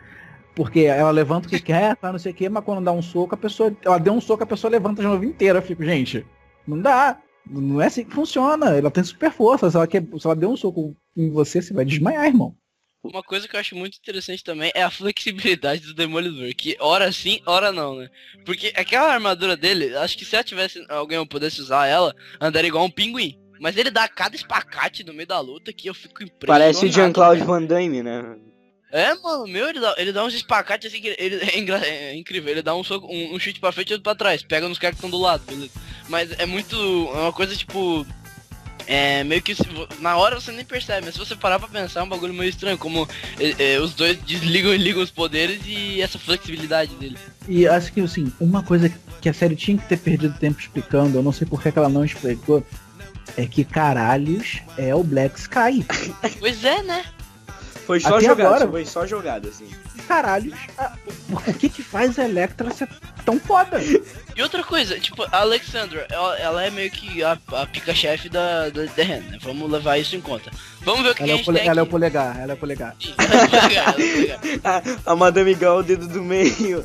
Porque ela levanta o que quer, tá, não sei o que, mas quando dá um soco, a pessoa. Ela deu um soco, a pessoa levanta de novo inteira. Eu fico, gente, não dá. Não é assim que funciona. Ela tem super força. Se ela, quer, se ela der um soco em você, você vai desmaiar, irmão. Uma coisa que eu acho muito interessante também é a flexibilidade do Demolidor, que hora sim, hora não, né? Porque aquela armadura dele, acho que se ela tivesse alguém pudesse usar ela, andaria igual um pinguim. Mas ele dá cada espacate no meio da luta que eu fico impressionado. parece o Jean-Claude. Van Damme, né? É, mano, meu, ele dá, ele dá uns espacates assim que ele, é, é incrível. Ele dá um, soco, um, um chute pra frente e outro pra trás. Pega nos caras que estão do lado, beleza. Mas é muito. É uma coisa tipo. É meio que na hora você nem percebe, mas se você parar pra pensar é um bagulho meio estranho, como é, é, os dois desligam e ligam os poderes e essa flexibilidade dele. E acho que, assim, uma coisa que a série tinha que ter perdido tempo explicando, eu não sei por que ela não explicou, é que caralhos é o Black Sky. Pois é, né? Foi só Até agora- foi só jogado, assim. Caralhos, a- o, que que faz a Electra ser tão foda? E outra coisa, tipo, a Alexandra, ela, ela é meio que a, a pica-chefe da, da The Hand, né? Vamos levar isso em conta. Vamos ver o que, Ela que a é, o gente ela é o aqui. polegar, ela é o polegar. Sim, ela é o polegar, ela é o polegar. A, a Madame Gal, o dedo do meio.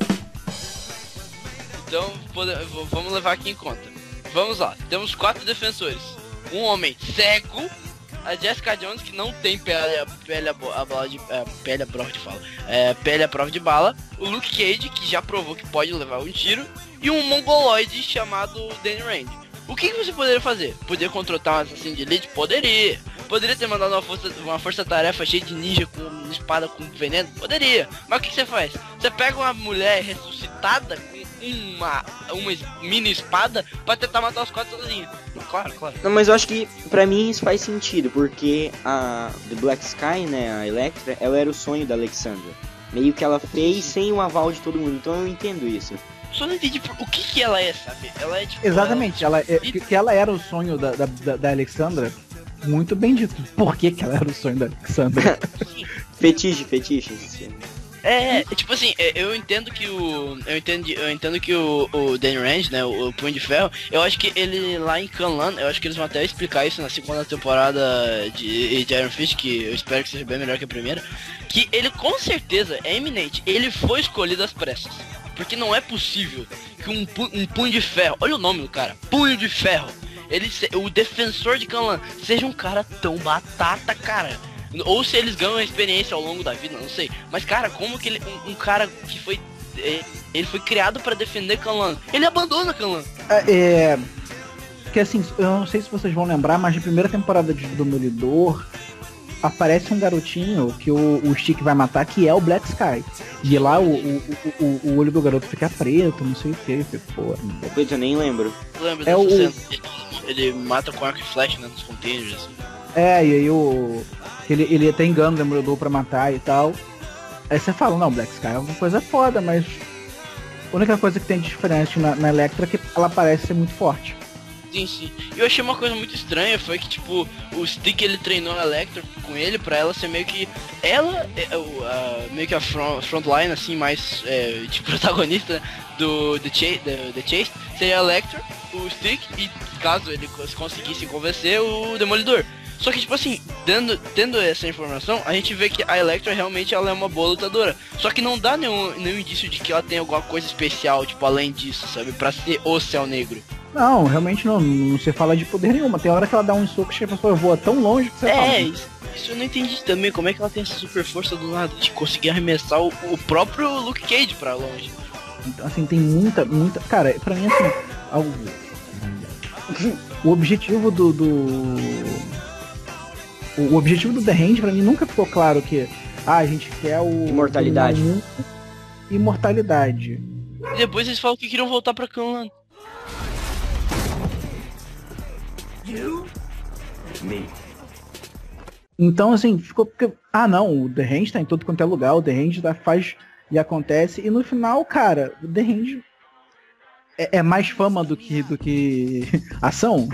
Então, vamos levar aqui em conta. Vamos lá, temos quatro defensores. Um homem cego, a Jessica Jones, que não tem pele, pele, a, a bala de, é, pele a prova de fala, é, pele a prova de bala. O Luke Cage, que já provou que pode levar um tiro. E um mongoloide chamado Danny Rand. O que, que você poderia fazer? Poderia contratar um assassino de elite? Poderia. Poderia ter mandado uma força, uma força-tarefa cheia de ninja com espada com veneno? Poderia. Mas o que, que você faz? Você pega uma mulher ressuscitada com uma, uma mini espada pra tentar matar os quatro sozinha. Claro, claro. Não, mas eu acho que pra mim isso faz sentido, porque a The Black Sky, né, a Electra, ela era o sonho da Alexandra. Meio que ela fez sem o aval de todo mundo, então eu entendo isso. Só não entendi por- o que que ela é, sabe? Ela é tipo... Exatamente, ela, é, que, que ela era o sonho da, da, da- da Alexandra, muito bem dito. Por que, que ela era o sonho da Alexandra? ela-. Fetiche, fetiche. É, tipo assim, é, eu entendo que o. Eu entendo, eu entendo que o, o Dan Rand, né? O, Punho de Ferro, eu acho que ele lá em Canlan, eu acho que eles vão até explicar isso na segunda temporada de, de Iron Fist, que eu espero que seja bem melhor que a primeira. Que ele com certeza é eminente, ele foi escolhido às pressas. Porque não é possível que um, um punho de ferro, olha o nome do cara, punho de ferro, ele o defensor de Canlan seja um cara tão batata, cara. Ou se eles ganham experiência ao longo da vida, não sei. Mas, cara, como que ele. Um, um cara que foi. é, Ele foi criado pra defender Kanlan. Ele abandona Kanlan. é. Que assim, eu não sei se vocês vão lembrar, mas na primeira temporada de Demolidor, aparece um garotinho que o, o Stick vai matar, que é o Black Sky. E lá o, o, o, o olho do garoto fica preto, não sei o que. Pô, eu nem lembro. Lembra É o- ele mata com arco e flecha, né, nos containers, assim. É, e aí o. Ele, ele até engana o Demolidor pra matar e tal. Aí você fala, não, Black Sky é uma coisa foda, mas. A única coisa que tem de diferente na, na Electra é que ela parece ser muito forte. Sim, sim. Eu achei uma coisa muito estranha, foi que, tipo, o Stick ele treinou a Electra com ele pra ela ser meio que. Ela, a- meio que a front, frontline, assim, mais é, de protagonista do The Chase, The, The Chase seria a Electra, o Stick e caso ele cons- conseguisse convencer o Demolidor. Só que, tipo assim, dando, tendo essa informação, a gente vê que a Electra realmente ela é uma boa lutadora. Só que não dá nenhum, nenhum indício de que ela tem alguma coisa especial, tipo, além disso, sabe? Pra ser o Céu Negro. Não, realmente não, não se fala de poder nenhuma. Tem hora que ela dá um soco que a pessoa voa tão longe que você fala. É, isso, isso eu não entendi também. Como é que ela tem essa super força do nada de conseguir arremessar o, o próprio Luke Cage pra longe? Então, assim, tem muita, muita. Cara, pra mim, assim, algo- o objetivo do. do- O o objetivo do The Hand, pra mim, nunca ficou claro que. Ah, a gente quer o. Imortalidade. o mundo. Imortalidade. E depois eles falam que queriam voltar pra Canland. Então, assim, ficou porque. Ah, não, o The Hand tá em todo quanto é lugar, o The Hand tá, faz e acontece. E no final, cara, o The Hand é, é mais fama do que, do que ação.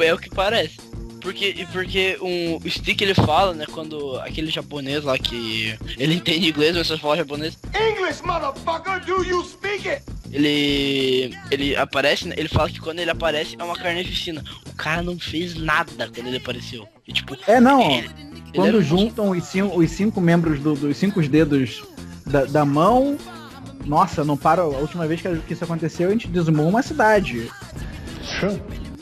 É o que parece. Porque, e porque um, o Stick ele fala, né, quando aquele japonês lá que ele entende inglês, mas só fala japonês, English, motherfucker, do you speak it? ele ele aparece, né, ele fala que quando ele aparece é uma carneficina. O cara não fez nada quando ele apareceu. E, tipo, É, não, ele- ele Quando um juntam os cinco, os cinco membros do- dos cinco dedos da, da mão. Nossa, não para. A última vez que que isso aconteceu, a gente desumou uma cidade.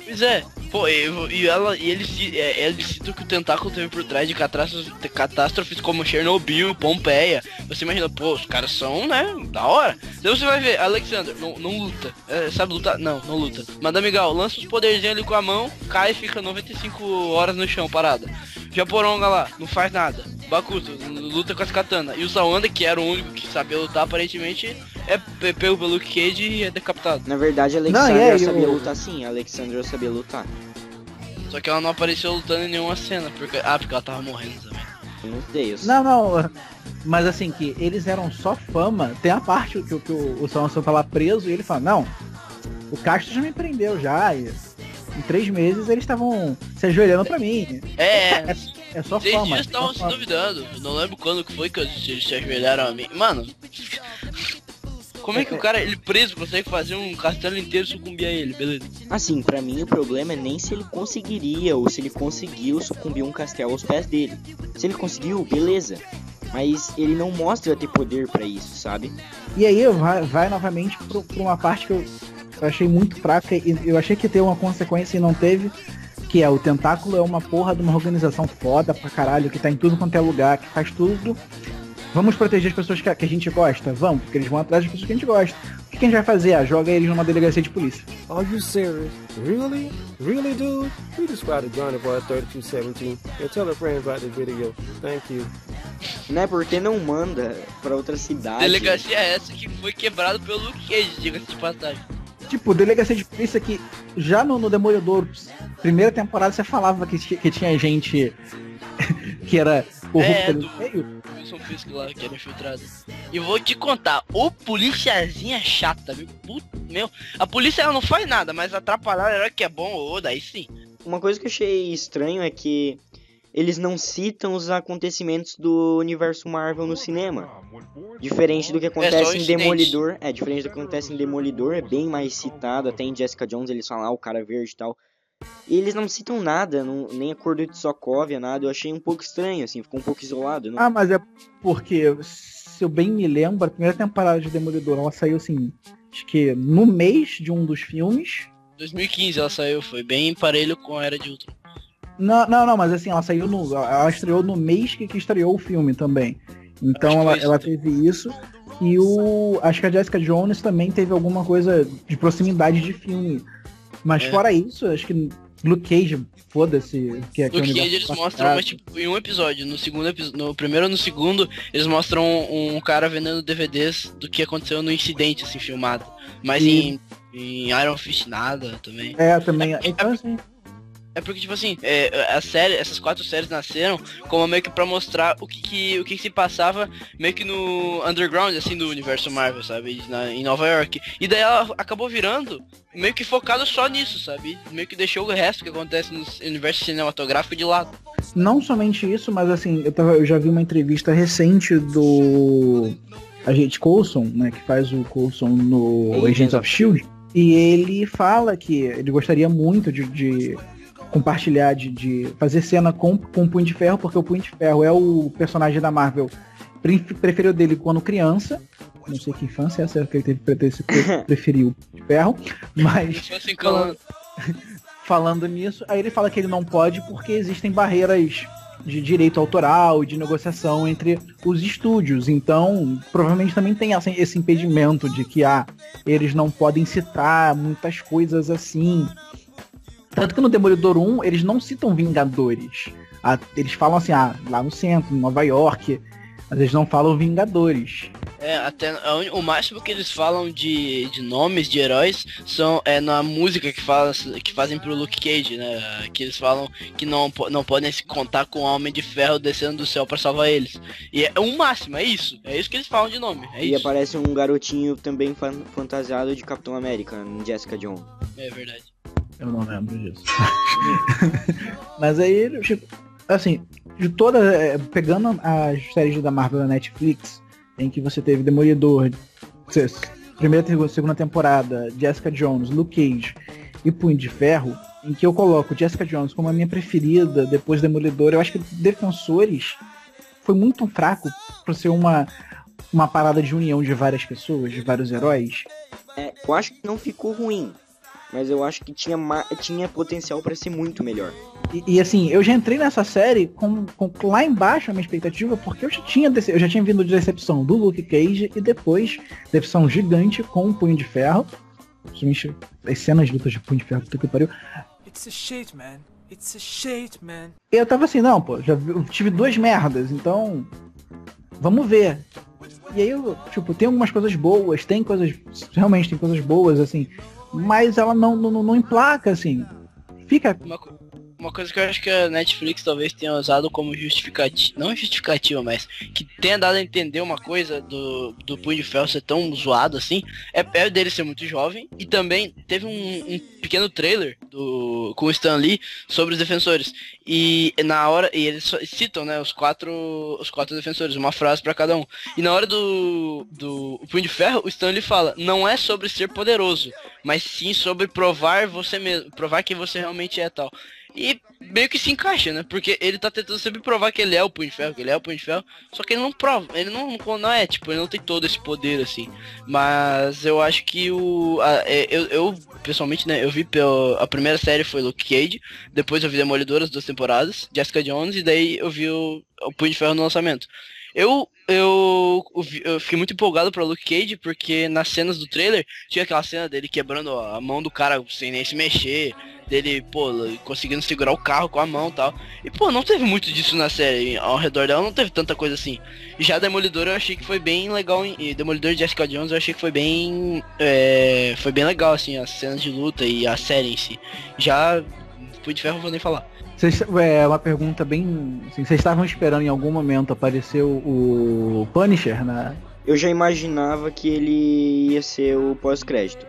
Pois é, pô, e, ela, e ele, ci- é, ele cita que o tentáculo teve por trás de catástrofes, como Chernobyl, Pompeia. Você imagina, pô, os caras são, né, da hora. Daí você vai ver, Alexander, não, não luta. É, sabe lutar? Não, não luta. Madame Gal, lança os poderzinhos ali com a mão, cai e fica 95 horas no chão, parada. Japoronga lá, não faz nada. Bakuto, luta com as katana. E o Sawanda, que era o único que sabia lutar, aparentemente, é pe- pego pelo Luke Cage e é decapitado. Na verdade, a Não, Alexandra e aí, sabia lutar sim, a Alexandra sabia lutar. Só que ela não apareceu lutando em nenhuma cena, porque. Ah, porque ela tava morrendo também. Meu Deus. Não, não. Mas assim, que eles eram só fama. Tem a parte que, o- que o, o Sansão tá lá preso e ele fala, não, o Castro já me prendeu já. E em três meses eles estavam se ajoelhando pra mim. É, É só seis fama. dias é estavam se fama. duvidando. Eu Não lembro quando que foi que eles se ajoelharam a mim. Mano. Como é que o cara, ele preso, consegue fazer um castelo inteiro sucumbir a ele, beleza? Assim, pra mim o problema é nem se ele conseguiria ou se ele conseguiu sucumbir um castelo aos pés dele. Se ele conseguiu, beleza. Mas ele não mostra ter poder pra isso, sabe? E aí vai, vai novamente pro- pra uma parte que eu, eu achei muito fraca e eu achei que ter uma consequência e não teve. Que é o Tentáculo é uma porra de uma organização foda pra caralho, que tá em tudo quanto é lugar, que faz tudo. Vamos proteger as pessoas que a, que a gente gosta? Vamos, porque eles vão atrás das pessoas que a gente gosta. O que, que a gente vai fazer? Ah, joga eles numa delegacia de polícia. Are you serious? Really? Really, dude? We just spotted Johnny Boy 3217 and tell a friend about the video. Thank you. Né? Porque não manda pra outra cidade. Delegacia é essa que foi quebrada pelo Luke Cage, diga-se de passagem. Tipo, delegacia de polícia que já no, no Demolidor, primeira temporada, você falava que, que tinha gente que era corrupta É, ali do- no meio. Wilson Fisk lá, que era infiltrado. E vou te contar, o policiazinha é chata, viu? Puta, meu. A polícia ela não faz nada, mas atrapalhar o herói que é bom, ô, daí sim. Uma coisa que eu achei estranho é que eles não citam os acontecimentos do universo Marvel no cinema. Diferente do que É acontece em incidente. Demolidor. É, diferente do que acontece em Demolidor, é bem mais citado. Até em Jessica Jones eles falam, ah, o cara verde e tal. E eles não citam nada, não- nem acordo de Sokovia, nada. Eu achei um pouco estranho, assim, ficou um pouco isolado. Não... Ah, mas é porque, se eu bem me lembro, a primeira temporada de Demolidor, ela saiu assim, acho que no mês de um dos filmes. 2015 ela saiu, foi bem parelho com a Era de Ultron. Não, não, não, mas assim, ela saiu no. Ela estreou no mês que, que estreou o filme também. Então ela, isso. ela teve isso. E o. Acho que a Jessica Jones também teve alguma coisa de proximidade de filme. Mas É. fora isso, acho que Luke Cage, foda-se. Que é que é o Luke Cage universo eles mostram, mas tipo, em um episódio. No segundo no primeiro ou no segundo, eles mostram um, um cara vendendo DVDs do que aconteceu no incidente, assim, filmado. Mas Sim. em, em Iron Fist nada também. É, também. É- Então, assim, É porque, tipo assim, é, a série, essas quatro séries nasceram como meio que pra mostrar o que, que- o que, que se passava meio que no underground, assim, do universo Marvel, sabe? Na- em Nova York. E daí ela acabou virando meio que focado só nisso, sabe? Meio que deixou o resto que acontece no universo cinematográfico de lado. não somente isso, mas assim, eu, tava, eu já vi uma entrevista recente do agente Coulson, né, que faz o Coulson no Agents of Shield, e ele fala que ele gostaria muito de, de compartilhar, de, de fazer cena com, com o Punho de Ferro, porque o Punho de Ferro é o personagem da Marvel pre- preferido dele quando criança. Não sei que infância é essa que ele teve preferiu o Punho de Ferro, mas assim, calando. falando nisso, aí ele fala que ele não pode porque existem barreiras de direito autoral e de negociação entre os estúdios. Então, provavelmente também tem essa- esse impedimento de que ah, eles não podem citar muitas coisas assim. Tanto que no Demolidor 1 eles não citam Vingadores. Ah, eles falam assim, ah, lá no centro, em Nova York, mas eles não falam Vingadores. É, até o máximo que eles falam de, de nomes de heróis são é na música que, fala, que fazem pro Luke Cage, né? Que eles falam que não, não podem se contar com o Homem de Ferro descendo do céu pra salvar eles. E é o máximo, é isso. É isso que eles falam de nome. É E isso. aparece um garotinho também fan- fantasiado de Capitão América, Jessica Jones. É verdade. Eu não lembro disso. Mas aí, tipo, assim, de toda. é, Pegando as séries da Marvel da Netflix, em que você teve Demolidor, primeira e segunda temporada, Jessica Jones, Luke Cage e Punho de Ferro, em que eu coloco Jessica Jones como a minha preferida, depois Demolidor, eu acho que Defensores foi muito fraco por ser uma, uma parada de união de várias pessoas, de vários heróis. É, eu acho que não ficou ruim, mas eu acho que tinha, ma- tinha potencial pra ser muito melhor. E, e, assim, eu já entrei nessa série com, com lá embaixo a minha expectativa, porque eu já tinha eu já tinha vindo de decepção do Luke Cage e depois decepção gigante com o Punho de Ferro. As cenas de lutas de Punho de Ferro, puta que pariu. It's a shit, man. It's a shit, man. E eu tava assim, não, pô, já vi- eu tive duas merdas, então vamos ver. E aí eu, tipo, tem algumas coisas boas, tem coisas, realmente tem coisas boas, assim, mas ela não, não, não emplaca, assim. Fica Uma, uma coisa que eu acho que a Netflix talvez tenha usado como justificativa, não justificativa, mas que tenha dado a entender uma coisa do, do Punho de Ferro ser tão zoado assim, é, é dele ser muito jovem e também teve um, um pequeno trailer do, com o Stan Lee sobre os defensores. E na hora, e eles citam, né, os quatro, os quatro defensores, uma frase pra cada um. E na hora do, do Punho de Ferro, o Stan Lee fala, não é sobre ser poderoso, mas sim sobre provar você mesmo, provar que você realmente é tal. E meio que se encaixa, né? Porque ele tá tentando sempre provar que ele é o Punho de Ferro, que ele é o Punho de Ferro, só que ele não prova, ele não, não, é, tipo, ele não tem todo esse poder, assim. Mas eu acho que o... a- é, eu, eu, pessoalmente, né, eu vi pelo, a primeira série foi Luke Cage, depois eu vi Demolidor as duas temporadas, Jessica Jones, e daí eu vi o, o Punho de Ferro no lançamento. Eu, eu, eu fiquei muito empolgado pra Luke Cage, porque nas cenas do trailer, tinha aquela cena dele quebrando a mão do cara sem nem se mexer, dele, pô, conseguindo segurar o carro com a mão e tal. E, pô, não teve muito disso na série, ao redor dela não teve tanta coisa assim. Já Demolidor eu achei que foi bem legal, e Demolidor e Jessica Jones eu achei que foi bem, é, foi bem legal, assim, as cenas de luta e a série em si. Já, Punho de Ferro não vou nem falar. Vocês, é uma pergunta bem. Assim, vocês estavam esperando em algum momento aparecer o, o Punisher na. Eu já imaginava que ele ia ser o pós-crédito.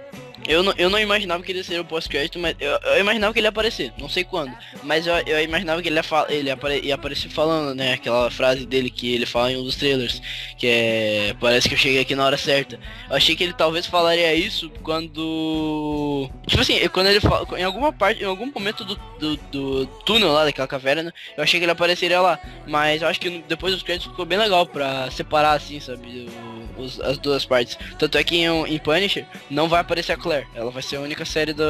Eu não, eu não imaginava que ele seria o pós-crédito, mas eu, eu imaginava que ele ia aparecer, não sei quando. Mas eu, eu imaginava que ele ia, fa- ele ia, apare- ia aparecer falando, né? Aquela frase dele que ele fala em um dos trailers, que é. Parece que eu cheguei aqui na hora certa. Eu achei que ele talvez falaria isso quando. Tipo assim, quando ele fala. Em alguma parte, em algum momento do, do, do túnel lá daquela caverna, eu achei que ele apareceria lá. Mas eu acho que depois dos créditos ficou bem legal pra separar assim, sabe? os- as duas partes. Tanto é que em, em Punisher não vai aparecer a Claire. Ela vai ser a única série do,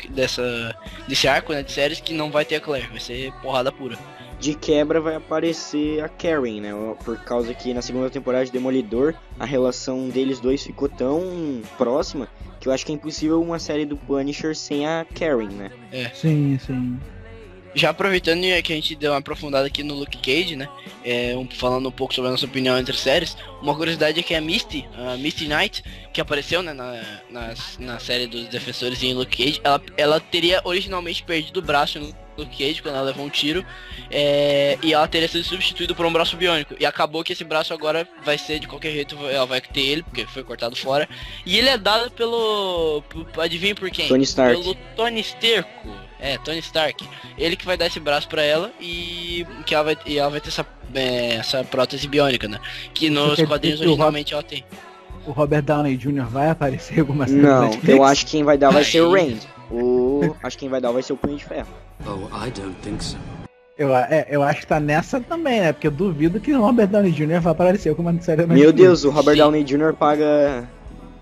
que dessa, desse arco né, de séries que não vai ter a Claire. Vai ser porrada pura. De quebra vai aparecer a Karen, né? Por causa que na segunda temporada de Demolidor a relação deles dois ficou tão próxima que eu acho que é impossível uma série do Punisher sem a Karen, né? Sim, sim. Já aproveitando que a gente deu uma aprofundada aqui no Luke Cage, né? É, um- falando um pouco sobre a nossa opinião entre séries, uma curiosidade é que a Misty, a Misty Knight, que apareceu né, na, na, na série dos Defensores em Luke Cage, ela, ela teria originalmente perdido o braço no Luke Cage quando ela levou um tiro, é, e ela teria sido substituído por um braço biônico. E acabou que esse braço agora vai ser de qualquer jeito, ela vai ter ele, porque foi cortado fora. E ele é dado pelo. Adivinha por quem? Tony Stark. Pelo Tony Sterco. É, Tony Stark. Ele que vai dar esse braço pra ela e que ela vai, e ela vai ter essa, é, essa prótese biônica, né? Que nos quadrinhos originalmente ela tem. O Robert Downey Jr. vai aparecer em alguma série Não, eu acho que quem vai dar vai ser o. Rand. O... Acho que quem vai dar vai ser o Punho de Ferro. Oh, I don't think so. Eu, é, eu acho que tá nessa também, né? Porque eu duvido que o Robert Downey Jr. vai aparecer alguma série da Meu. Deus, o Robert Sim. Downey Jr. paga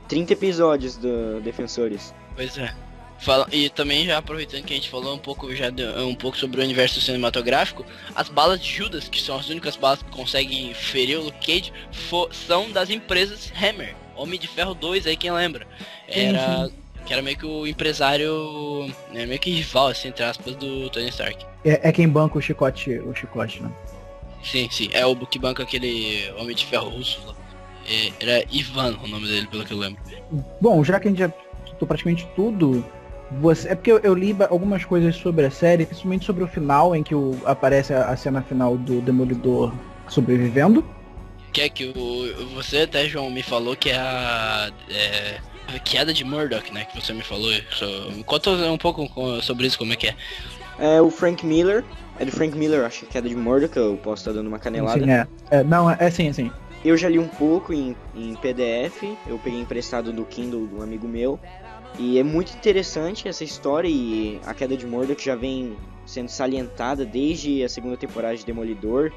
30 episódios do Defensores. Pois é. Fala, e também já aproveitando que a gente falou um pouco já de- um pouco sobre o universo cinematográfico, as balas de Judas, que são as únicas balas que conseguem ferir o Luke Cage, são das empresas Hammer, Homem de Ferro 2 aí quem lembra. Era que era meio que o empresário, né, meio que rival assim, entre aspas do Tony Stark. É, é quem banca o chicote, o chicote, né? Sim, sim, é o que banca aquele Homem de Ferro russo lá. É, era Ivan o nome dele, pelo que eu lembro. Bom, já que a gente já citou praticamente tudo, você, é porque eu, eu li algumas coisas sobre a série, principalmente sobre o final, em que o, aparece a, a cena final do Demolidor sobrevivendo. Que é que o, você até, João, me falou que é a, é, a queda de Murdoch, né? Que você me falou. So, conta um pouco co- sobre isso, como é que é. É o Frank Miller. É do Frank Miller, acho que é da de Murdoch, eu posso estar dando uma canelada. Sim, é. É, Não, é, é sim, sim. Eu já li um pouco em, em PDF, eu peguei emprestado do Kindle de um amigo meu. E é muito interessante essa história e a queda de Murdoch já vem sendo salientada desde a segunda temporada de Demolidor.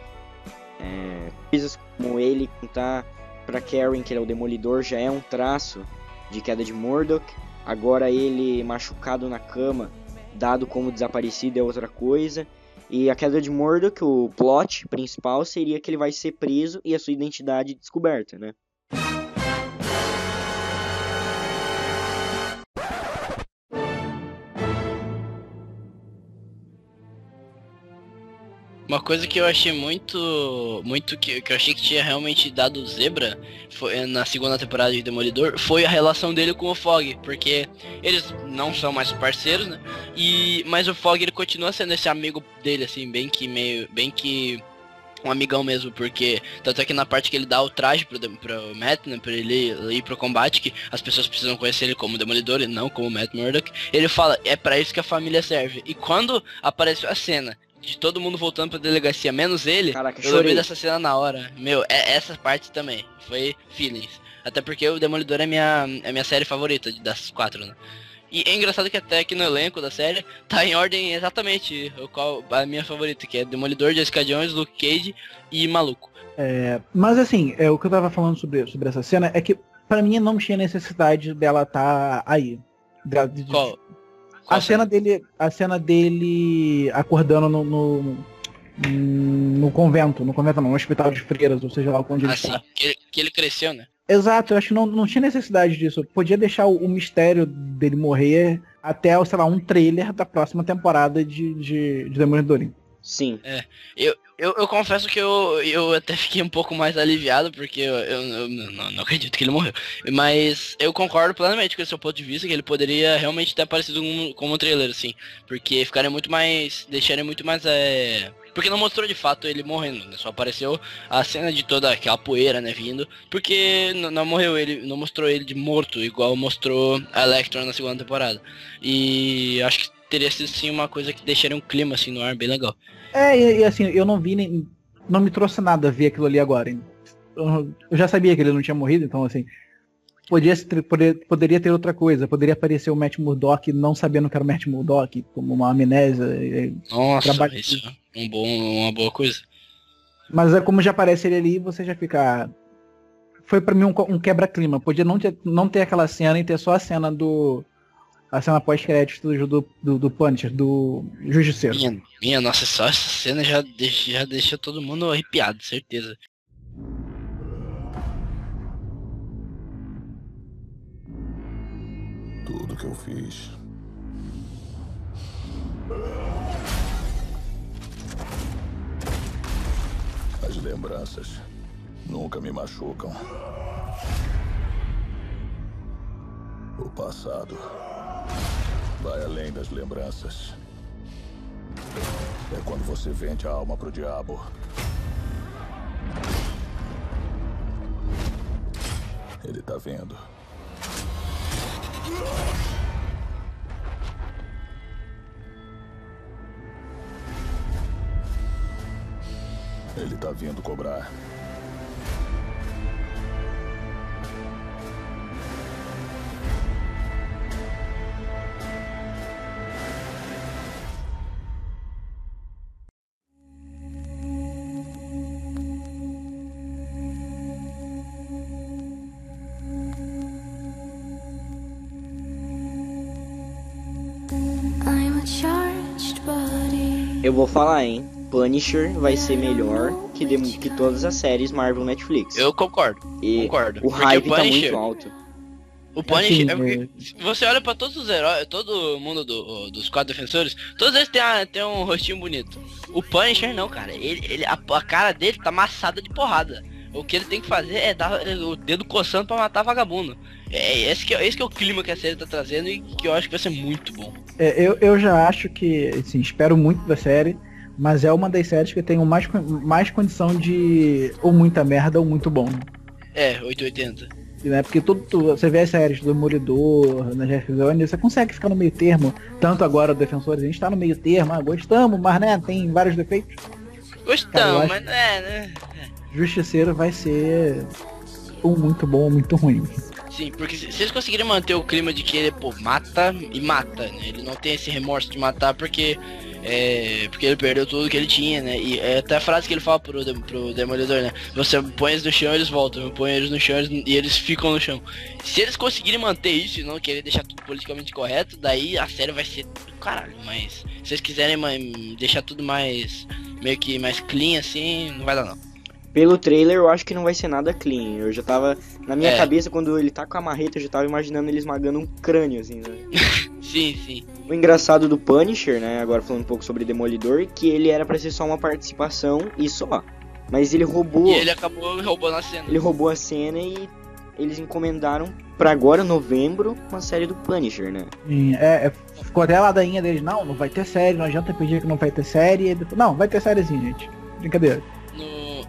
É, coisas como ele contar pra Karen que ele é o Demolidor já é um traço de queda de Murdoch. Agora ele machucado na cama, dado como desaparecido é outra coisa. E a queda de Murdoch, o plot principal seria que ele vai ser preso e a sua identidade descoberta, né? Uma coisa que eu achei muito. Muito que, que eu achei que tinha realmente dado zebra foi, na segunda temporada de Demolidor foi a relação dele com o Fog. Porque eles não são mais parceiros, né? E, mas o Fog ele continua sendo esse amigo dele, assim, bem que meio. Bem que. Um amigão mesmo, porque tanto é que na parte que ele dá o traje pro, pro Matt, né, pra ele ir pro combate, que as pessoas precisam conhecer ele como Demolidor e não como Matt Murdock, ele fala, é pra isso que a família serve. E quando apareceu a cena de todo mundo voltando pra delegacia, menos ele, Caraca, eu lembrei dessa cena na hora. Meu, é, essa parte também. Foi feelings. Até porque o Demolidor é minha, é minha série favorita das quatro, né? E é engraçado que até aqui no elenco da série tá em ordem exatamente o qual a minha favorita, que é Demolidor, Jessica Jones, Luke Cage e Maluco. É, mas assim, é, o que eu tava falando sobre, sobre essa cena é que pra mim não tinha necessidade dela tá aí. De- de- Qual? A cena dele, a cena dele acordando no, no, no convento, no convento não, no hospital de freiras, ou seja lá onde ele Assim, está. que, ele- que ele cresceu, né? Exato, eu acho que não, não tinha necessidade disso. Podia deixar o, o mistério dele morrer até, sei lá, um trailer da próxima temporada de, de, de Demolidor. Sim. Eu, eu confesso que eu, eu até fiquei um pouco mais aliviado, porque eu, eu- eu não, não acredito que ele morreu. Mas eu concordo plenamente com esse seu ponto de vista, que ele poderia realmente ter aparecido como, como um trailer, assim. Porque ficaria muito mais. deixaria muito mais. É... Porque não mostrou de fato ele morrendo, né? Só apareceu a cena de toda aquela poeira, né, vindo. Porque não morreu ele, não mostrou ele de morto, igual mostrou a Electron na segunda temporada. E acho que teria sido sim uma coisa que deixaria um clima assim no ar bem legal. É, e, e assim, eu não vi nem. Não me trouxe nada ver aquilo ali agora. Eu, eu já sabia que ele não tinha morrido, então assim. Podia, poder- poderia ter outra coisa. Poderia aparecer o Matt Murdock não sabendo que era o Matt Murdock, como uma amnésia. Nossa, Trabalho- isso é um bom, uma boa coisa. Mas é como já aparece ele ali, você já fica. Foi pra mim um, um quebra-clima. Podia não ter, não ter aquela cena e ter só a cena do. A cena pós-crédito do, do, do, do Punisher, do Justiceiro. Minha, minha, nossa, só essa cena já deixa, já deixa todo mundo arrepiado, certeza. tudo que eu fiz. As lembranças nunca me machucam. O passado vai além das lembranças. É quando você vende a alma pro diabo. Ele tá vendo. Ele tá vindo cobrar. Eu vou falar, hein? Punisher vai ser melhor que, de- que todas as séries Marvel Netflix. Eu concordo. E concordo. o hype o tá Punisher- muito alto. O Punisher, Assim, é porque se você olha pra todos os heróis, todo mundo do- dos quatro defensores, todos eles têm, a- têm um rostinho bonito. O Punisher não, cara. Ele, ele, a, a cara dele tá amassada de porrada. O que ele tem que fazer é dar o dedo coçando pra matar vagabundo. É esse que, é- esse que é o clima que a série tá trazendo e que eu acho que vai ser muito bom. É, eu, eu já acho que, assim, espero muito da série, mas é uma das séries que eu tenho mais, mais condição de ou muita merda ou muito bom. É, 880. Né? Porque tudo, tu- você vê as séries do Demolidor, na Jeff Jones, você consegue ficar no meio termo. Tanto agora o Defensores, a gente tá no meio termo, ah, gostamos, mas né, tem vários defeitos. Gostamos, mas é, né? Justiceiro vai ser ou muito bom ou muito ruim. Sim, porque se, eles conseguirem manter o clima de que ele, pô, mata e mata, né? Ele não tem esse remorso de matar porque. É, porque ele perdeu tudo que ele tinha, né? E é até a frase que ele fala pro, pro Demolidor, né? Você põe eles no chão eles voltam, eu eles no chão eles- e eles ficam no chão. Se eles conseguirem manter isso e não querer deixar tudo politicamente correto, daí a série vai ser do caralho. Mas se eles quiserem deixar tudo mais. meio que mais clean assim, não vai dar não. Pelo trailer, eu acho que não vai ser nada clean. Eu já tava. Na minha É. cabeça, quando ele tá com a marreta, eu já tava imaginando ele esmagando um crânio, assim, né? Sim, sim. O engraçado do Punisher, né? Agora falando um pouco sobre Demolidor, que ele era pra ser só uma participação e só. Mas ele roubou. E ele acabou roubando a cena. Ele roubou a cena e eles encomendaram pra agora, novembro, uma série do Punisher, né? E, é, é, ficou até a ladainha deles, não, não vai ter série, não adianta pedir que não vai ter série. Não, vai ter sériezinha, gente. Brincadeira.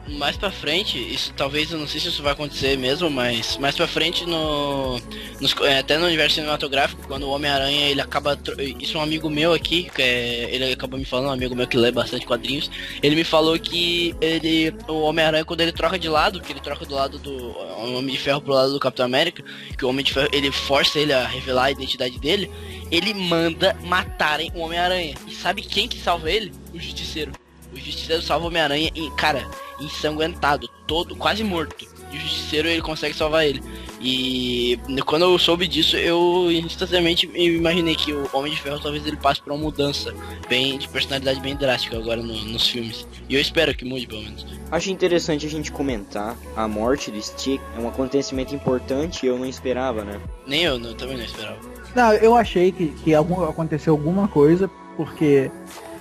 Mais pra frente, isso talvez, eu não sei se isso vai acontecer mesmo, mas mais pra frente no. nos- é, até no universo cinematográfico, quando o Homem-Aranha ele acaba. Isso é um amigo meu aqui, que é, ele acabou me falando, um amigo meu que lê bastante quadrinhos, ele me falou que ele. O Homem-Aranha quando ele troca de lado, que ele troca do lado do. O Homem de Ferro pro lado do Capitão América, que o Homem de Ferro ele força ele a revelar a identidade dele, ele manda matarem o Homem-Aranha. E sabe quem que salva ele? O Justiceiro. O Justiceiro salva o Homem-Aranha e, cara, ensanguentado, todo, quase morto. E o Justiceiro ele consegue salvar ele. E quando eu soube disso, eu instantaneamente imaginei que o Homem de Ferro talvez ele passe por uma mudança bem de personalidade bem drástica agora no- nos filmes. E eu espero que mude pelo menos. Acho interessante a gente comentar a morte do Stick. É um acontecimento importante e eu não esperava, né? Nem eu, não, também não esperava. Não, eu achei que, que algum, aconteceu alguma coisa, porque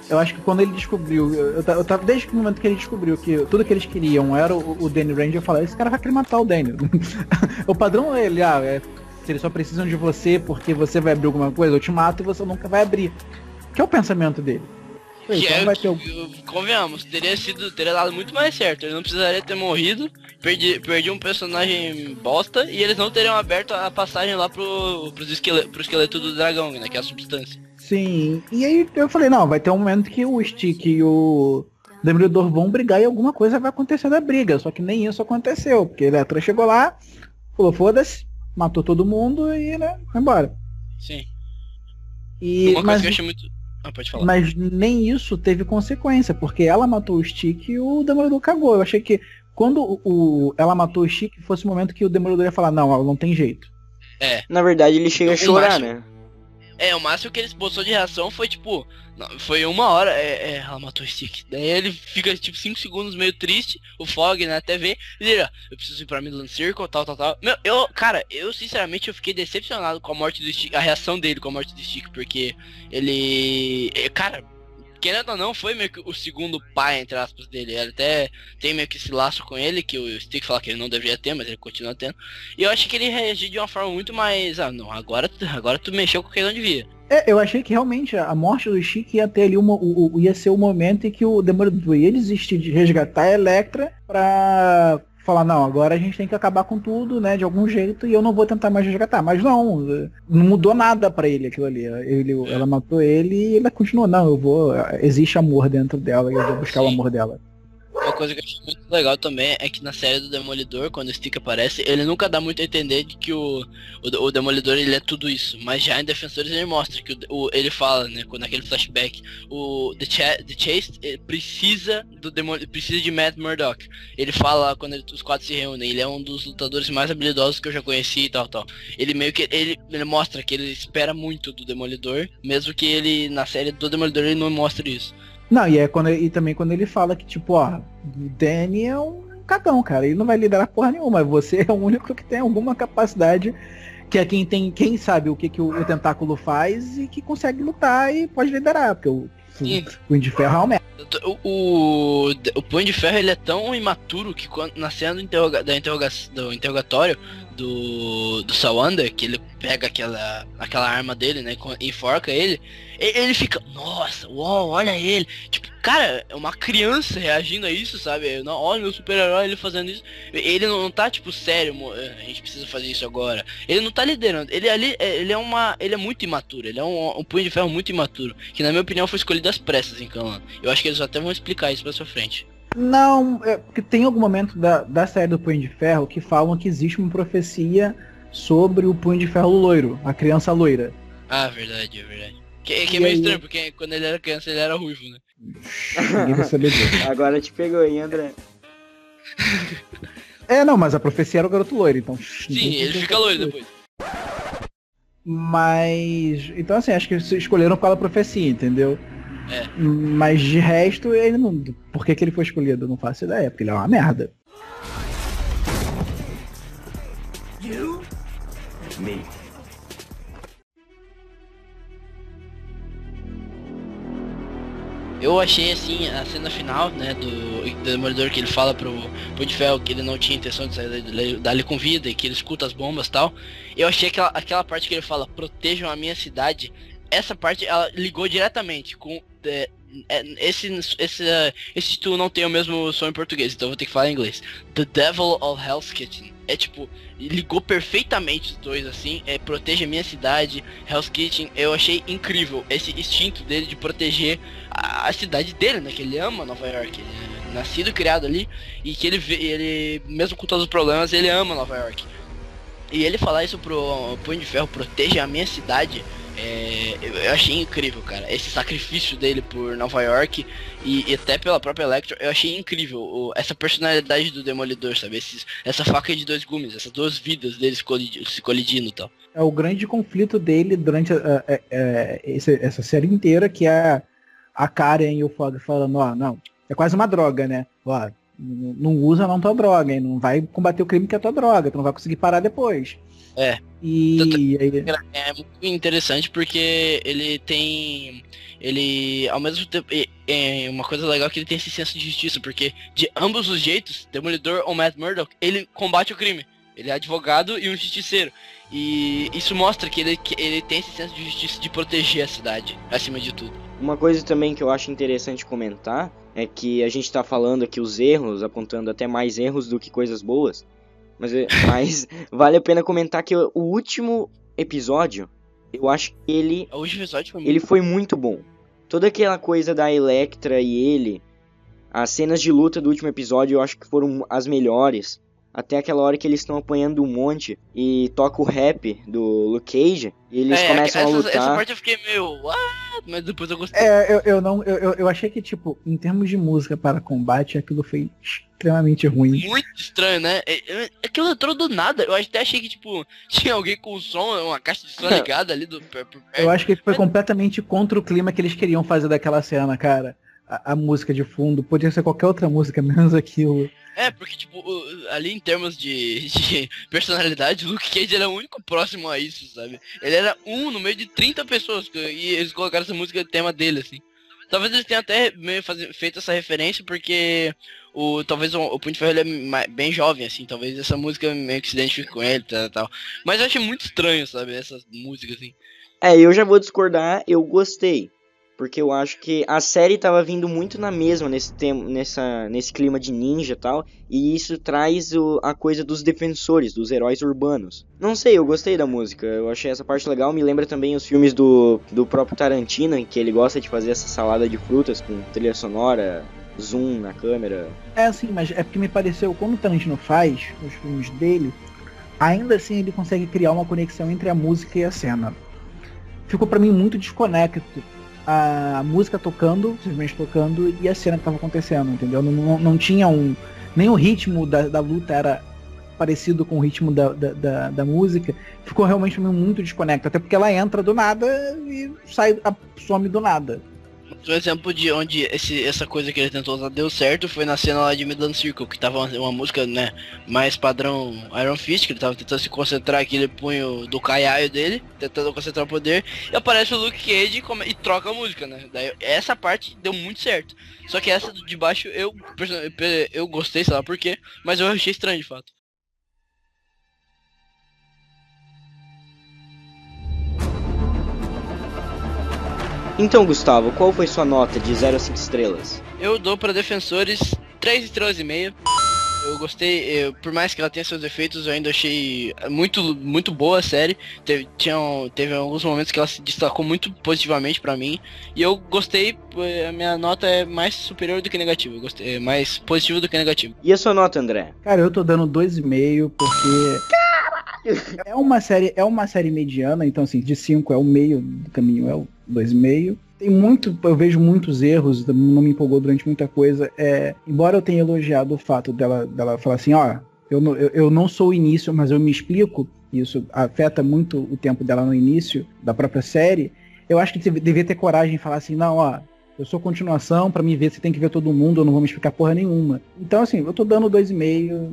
eu acho que quando ele descobriu, eu, eu, ta- eu tava desde o momento que ele descobriu que tudo que eles queriam era o, o Danny Rand, eu falei, esse cara vai querer matar o Danny. o padrão é ele, ah, é, se eles só precisam de você porque você vai abrir alguma coisa, eu te mato e você nunca vai abrir. Que é o pensamento dele. Que Então é, vai ter convenhamos, teria sido, teria dado muito mais certo. Ele não precisaria ter morrido, perdi, perdi um personagem bosta e eles não teriam aberto a passagem lá pro, pros esquele, pro esqueleto do dragão, né? Que é a substância. Sim, e aí eu falei, não, vai ter um momento que o Stick e o Demolidor vão brigar e alguma coisa vai acontecer da briga. Só que nem isso aconteceu, porque a Electra chegou lá, falou, foda-se, matou todo mundo e, né, foi embora. Sim. E, Uma coisa mas, que eu achei muito. Ah, pode falar. mas nem isso teve consequência, porque ela matou o Stick e o Demolidor cagou. Eu achei que quando o, o- ela matou o Stick fosse o momento que o Demolidor ia falar, não, ela não tem jeito. É. Na verdade, ele chega a O chorar, Marshall- né? É, o máximo que ele esboçou de reação foi tipo. não, Foi uma hora, é, é, ela matou o Stick. Daí ele fica tipo 5 segundos meio triste, o Fog na TV, e ele, eu preciso ir pra Midland Circle, tal, tal, tal. Meu, eu, cara, eu sinceramente eu fiquei decepcionado com a morte do Stick, a reação dele com a morte do Stick, porque ele. é, Cara, querendo ou não, foi meio que o segundo pai, entre aspas, dele. Ele até tem meio que esse laço com ele, que o Stick fala que ele não deveria ter, mas ele continua tendo. E eu acho que ele reagiu de uma forma muito mais. Ah, não, agora, agora tu mexeu com quem não devia. É, eu achei que realmente a morte do Chico ia ter ali uma, o, o- ia ser o momento em que o Demolidor ia desistir de resgatar a Electra pra falar, não, agora a gente tem que acabar com tudo, né, de algum jeito, e eu não vou tentar mais resgatar. Mas não, não mudou nada pra ele aquilo ali. Ele, ela matou ele e ele continuou, não, eu vou. Existe amor dentro dela, eu vou buscar o amor dela. Uma coisa que eu achei muito legal também é que na série do Demolidor, quando o Stick aparece, ele nunca dá muito a entender de que o, o, o Demolidor ele é tudo isso. Mas já em Defensores ele mostra que o, o- ele fala, né, naquele flashback, o The, Cha The Chase eh, precisa do Demol precisa de Matt Murdock. Ele fala quando ele- os quatro se reúnem, ele é um dos lutadores mais habilidosos que eu já conheci e tal, tal. Ele meio que ele, ele mostra que ele espera muito do Demolidor, mesmo que ele na série do Demolidor ele não mostre isso. Não, e é quando e também quando ele fala que, tipo, ó, o Danny é um cagão, cara. Ele não vai liderar porra nenhuma. Você é o único que tem alguma capacidade. Que é quem tem. Quem sabe o que, que o, o tentáculo faz e que consegue lutar e pode liderar. Porque o, Sim. o Punho de Ferro é um merda. O, o, o Punho de Ferro ele é tão imaturo que quando, na cena do, interroga, da interroga, do interrogatório do, do Sawander, que ele pega aquela, aquela arma dele, né, enforca ele, ele, ele fica, nossa, uau, olha ele. Tipo, cara, é uma criança reagindo a isso, sabe? Não, olha meu super-herói ele fazendo isso. Ele não tá, tipo, sério, mo- a gente precisa fazer isso agora. Ele não tá liderando. Ele ali, é- ele é uma. Ele é muito imaturo. Ele é um, um punho de ferro muito imaturo. Que na minha opinião foi escolhido às pressas em. Eu acho que eles até vão explicar isso pra sua frente. Não, é porque tem algum momento da, da série do Punho de Ferro que falam que existe uma profecia sobre o Punho de Ferro loiro, a criança loira. Ah, verdade, é verdade. Que, que é meio aí? estranho, porque quando ele era criança ele era ruivo, né? Ninguém vai saber disso. Agora te pegou aí, André. É, não, mas a profecia era o garoto loiro, então. Sim, ele fica loiro depois. Mas. Então assim, acho que eles escolheram pela profecia, entendeu? É. Mas de resto, ele não. Por que, que ele foi escolhido? Eu não faço ideia, porque ele é uma merda. You? Me. Eu achei assim a cena final, né, do, do Demolidor que ele fala pro Ferro que ele não tinha intenção de sair dali, dali com vida e que ele escuta as bombas e tal. Eu achei aquela, aquela parte que ele fala, protejam a minha cidade. Essa parte ela ligou diretamente com. É, é, esse, esse, é, esse título não tem o mesmo som em português, então vou ter que falar em inglês. The Devil of Hell's Kitchen. É tipo, ligou perfeitamente os dois assim. É, proteja a minha cidade, Hell's Kitchen. Eu achei incrível esse instinto dele de proteger a, a cidade dele, né? Que ele ama Nova York. É nascido e criado ali. E que ele, ele, mesmo com todos os problemas, ele ama Nova York. E ele falar isso pro Punho de Ferro, proteja a minha cidade. É, eu, achei incrível, cara. Esse sacrifício dele por Nova York e, e até pela própria Electro, eu achei incrível o- essa personalidade do Demolidor, sabe? Esses, essa faca de dois gumes, essas duas vidas deles se colidindo e tal. É o grande conflito dele durante a- a- a- esse- essa série inteira, que é a Karen e o Fog falando, ó, não, é quase uma droga, né? Ó, não usa não tua droga, hein? Não vai combater o crime que é tua droga, tu não vai conseguir parar depois. É. E aí, É muito interessante porque ele tem. Ele, ao mesmo tempo. É uma coisa legal que ele tem esse senso de justiça, porque de ambos os jeitos, Demolidor ou Matt Murdock, ele combate o crime. Ele é advogado e um justiceiro. E isso mostra que ele, que ele tem esse senso de justiça de proteger a cidade, acima de tudo. Uma coisa também que eu acho interessante comentar é que a gente tá falando aqui os erros, apontando até mais erros do que coisas boas. Mas, é- mas vale a pena comentar que o último episódio, eu acho que ele, O último episódio foi ele muito. foi muito bom. Toda aquela coisa da Electra e ele, as cenas de luta do último episódio eu acho que foram as melhores. Até aquela hora que eles estão apanhando um monte e toca o rap do Luke Cage e eles É, começam essa, a lutar. essa parte eu fiquei meio. What? Mas depois eu gostei. É, eu, eu não. Eu, eu- achei que, tipo, em termos de música para combate, aquilo foi extremamente ruim. Muito estranho, né? É- é- Aquilo entrou do nada. Eu até achei que, tipo, tinha alguém com som, uma caixa de som ligada ali do. Eu acho que foi completamente contra o clima que eles queriam fazer daquela cena, cara. A, a música de fundo, podia ser qualquer outra música, menos aquilo. É, porque, tipo, ali em termos de, de personalidade, o Luke Cage era o único próximo a isso, sabe? Ele era um no meio de 30 pessoas que- e eles colocaram essa música tema dele, assim. Talvez eles tenham até meio faze- feito essa referência porque o talvez o, o Punho de Ferro ele é ma- bem jovem, assim, talvez essa música meio que se identifique com ele tal, tal. Mas eu achei muito estranho, sabe, essas músicas, assim. É, eu já vou discordar, eu gostei. Porque eu acho que a série tava vindo muito na mesma nesse, tem, nessa, nesse clima de ninja e tal. E isso traz o- a coisa dos defensores, dos heróis urbanos. Não sei, eu gostei da música. Eu achei essa parte legal. Me lembra também os filmes do, do próprio Tarantino, em que ele gosta de fazer essa salada de frutas com trilha sonora, zoom na câmera. É assim, mas é porque me pareceu, como o Tarantino faz os filmes dele, ainda assim ele consegue criar uma conexão entre a música e a cena. Ficou pra mim muito desconecto a música tocando, simplesmente tocando, e a cena que tava acontecendo, entendeu? Não, não, não tinha um. Nem o ritmo da, da luta era parecido com o ritmo da, da, da, da música. Ficou realmente muito desconecto. Até porque ela entra do nada e sai, some do nada. Um exemplo de onde esse, essa coisa que ele tentou usar deu certo foi na cena lá de Midland Circle, que tava uma, uma música, né, mais padrão Iron Fist, que ele tava tentando se concentrar aquele punho do caiaio dele, tentando concentrar o poder, e aparece o Luke Cage e, e troca a música, né? Daí essa parte deu muito certo. Só que essa de baixo eu, eu gostei, sei lá por quê, mas eu achei estranho de fato. Então, Gustavo, qual foi sua nota de 0 a 5 estrelas? Eu dou pra defensores 3 estrelas e meia. Eu gostei, eu- por mais que ela tenha seus defeitos, eu ainda achei muito, muito boa a série. Teve, tinham, teve alguns momentos que ela se destacou muito positivamente pra mim. E eu gostei, eh, a minha nota é mais superior do que negativa. Gostei, é mais positiva do que negativa. E a sua nota, André? Cara, eu tô dando 2,5 porque é uma série, é uma série mediana, então assim, de 5 é o meio do caminho, é o 2,5. Tem muito, eu vejo muitos erros, não me empolgou durante muita coisa. É, embora eu tenha elogiado o fato dela, dela falar assim, ó, eu, não- eu, eu não sou o início, mas eu me explico. Isso afeta muito o tempo dela no início da própria série. Eu acho que deve- devia ter coragem de falar assim, não, ó, eu sou continuação, pra me ver você tem que ver todo mundo, eu não vou me explicar porra nenhuma. Então, assim, eu tô dando 2,5.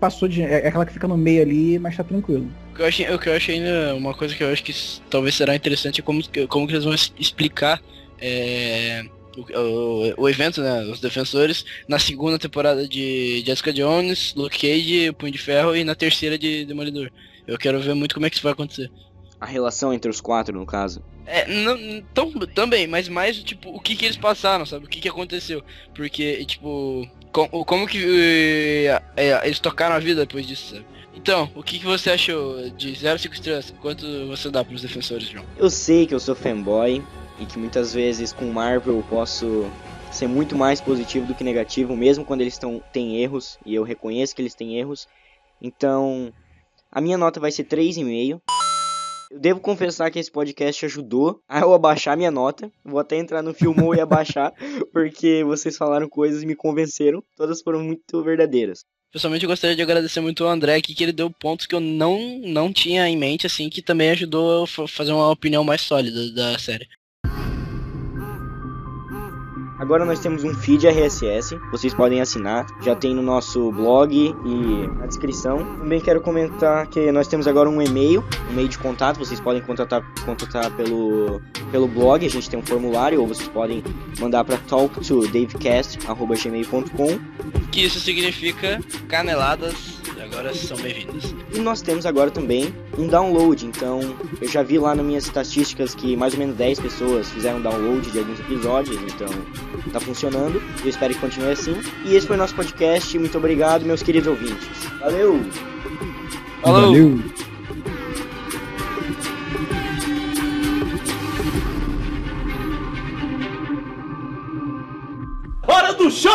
Passou de. É aquela que fica no meio ali, mas tá tranquilo. O que eu achei, o que eu achei ainda, uma coisa que eu acho que talvez será interessante é como, que- como que eles vão explicar é, o, o- o evento, né, os defensores, na segunda temporada de Jessica Jones, Luke Cage, Punho de Ferro e na terceira de Demolidor. Eu quero ver muito como é que isso vai acontecer. A relação entre os quatro, no caso. É, não, tão, também, mas mais, tipo, o que que eles passaram, sabe? O que que aconteceu. Porque, tipo, com- como que eh, eles tocaram a vida depois disso, sabe? Então, o que que você achou de 0 a 5 estrelas? Quanto você dá pros defensores, João? Eu sei que eu sou fanboy e que muitas vezes com Marvel eu posso ser muito mais positivo do que negativo, mesmo quando eles tão, têm erros, e eu reconheço que eles têm erros. Então, a minha nota vai ser 3,5. Eu devo confessar que esse podcast ajudou a eu abaixar minha nota. Vou até entrar no Filmou e abaixar, porque vocês falaram coisas e me convenceram. Todas foram muito verdadeiras. Pessoalmente eu gostaria de agradecer muito ao André aqui, que ele deu pontos que eu não, não tinha em mente, assim, que também ajudou a fa- fazer uma opinião mais sólida da série. Agora nós temos um feed RSS, vocês podem assinar, já tem no nosso blog e na descrição. Também quero comentar que nós temos agora um e-mail, um e-mail de contato, vocês podem contatar, contatar pelo, pelo blog, a gente tem um formulário, ou vocês podem mandar para talktodavecast.gmail.com Que isso significa caneladas, agora são bem-vindas. E nós temos agora também um download, então eu já vi lá nas minhas estatísticas que mais ou menos 10 pessoas fizeram download de alguns episódios, então tá funcionando. Eu espero que continue assim. E esse foi o nosso podcast. Muito obrigado, meus queridos ouvintes. Valeu! Falou! Valeu! Hora do show!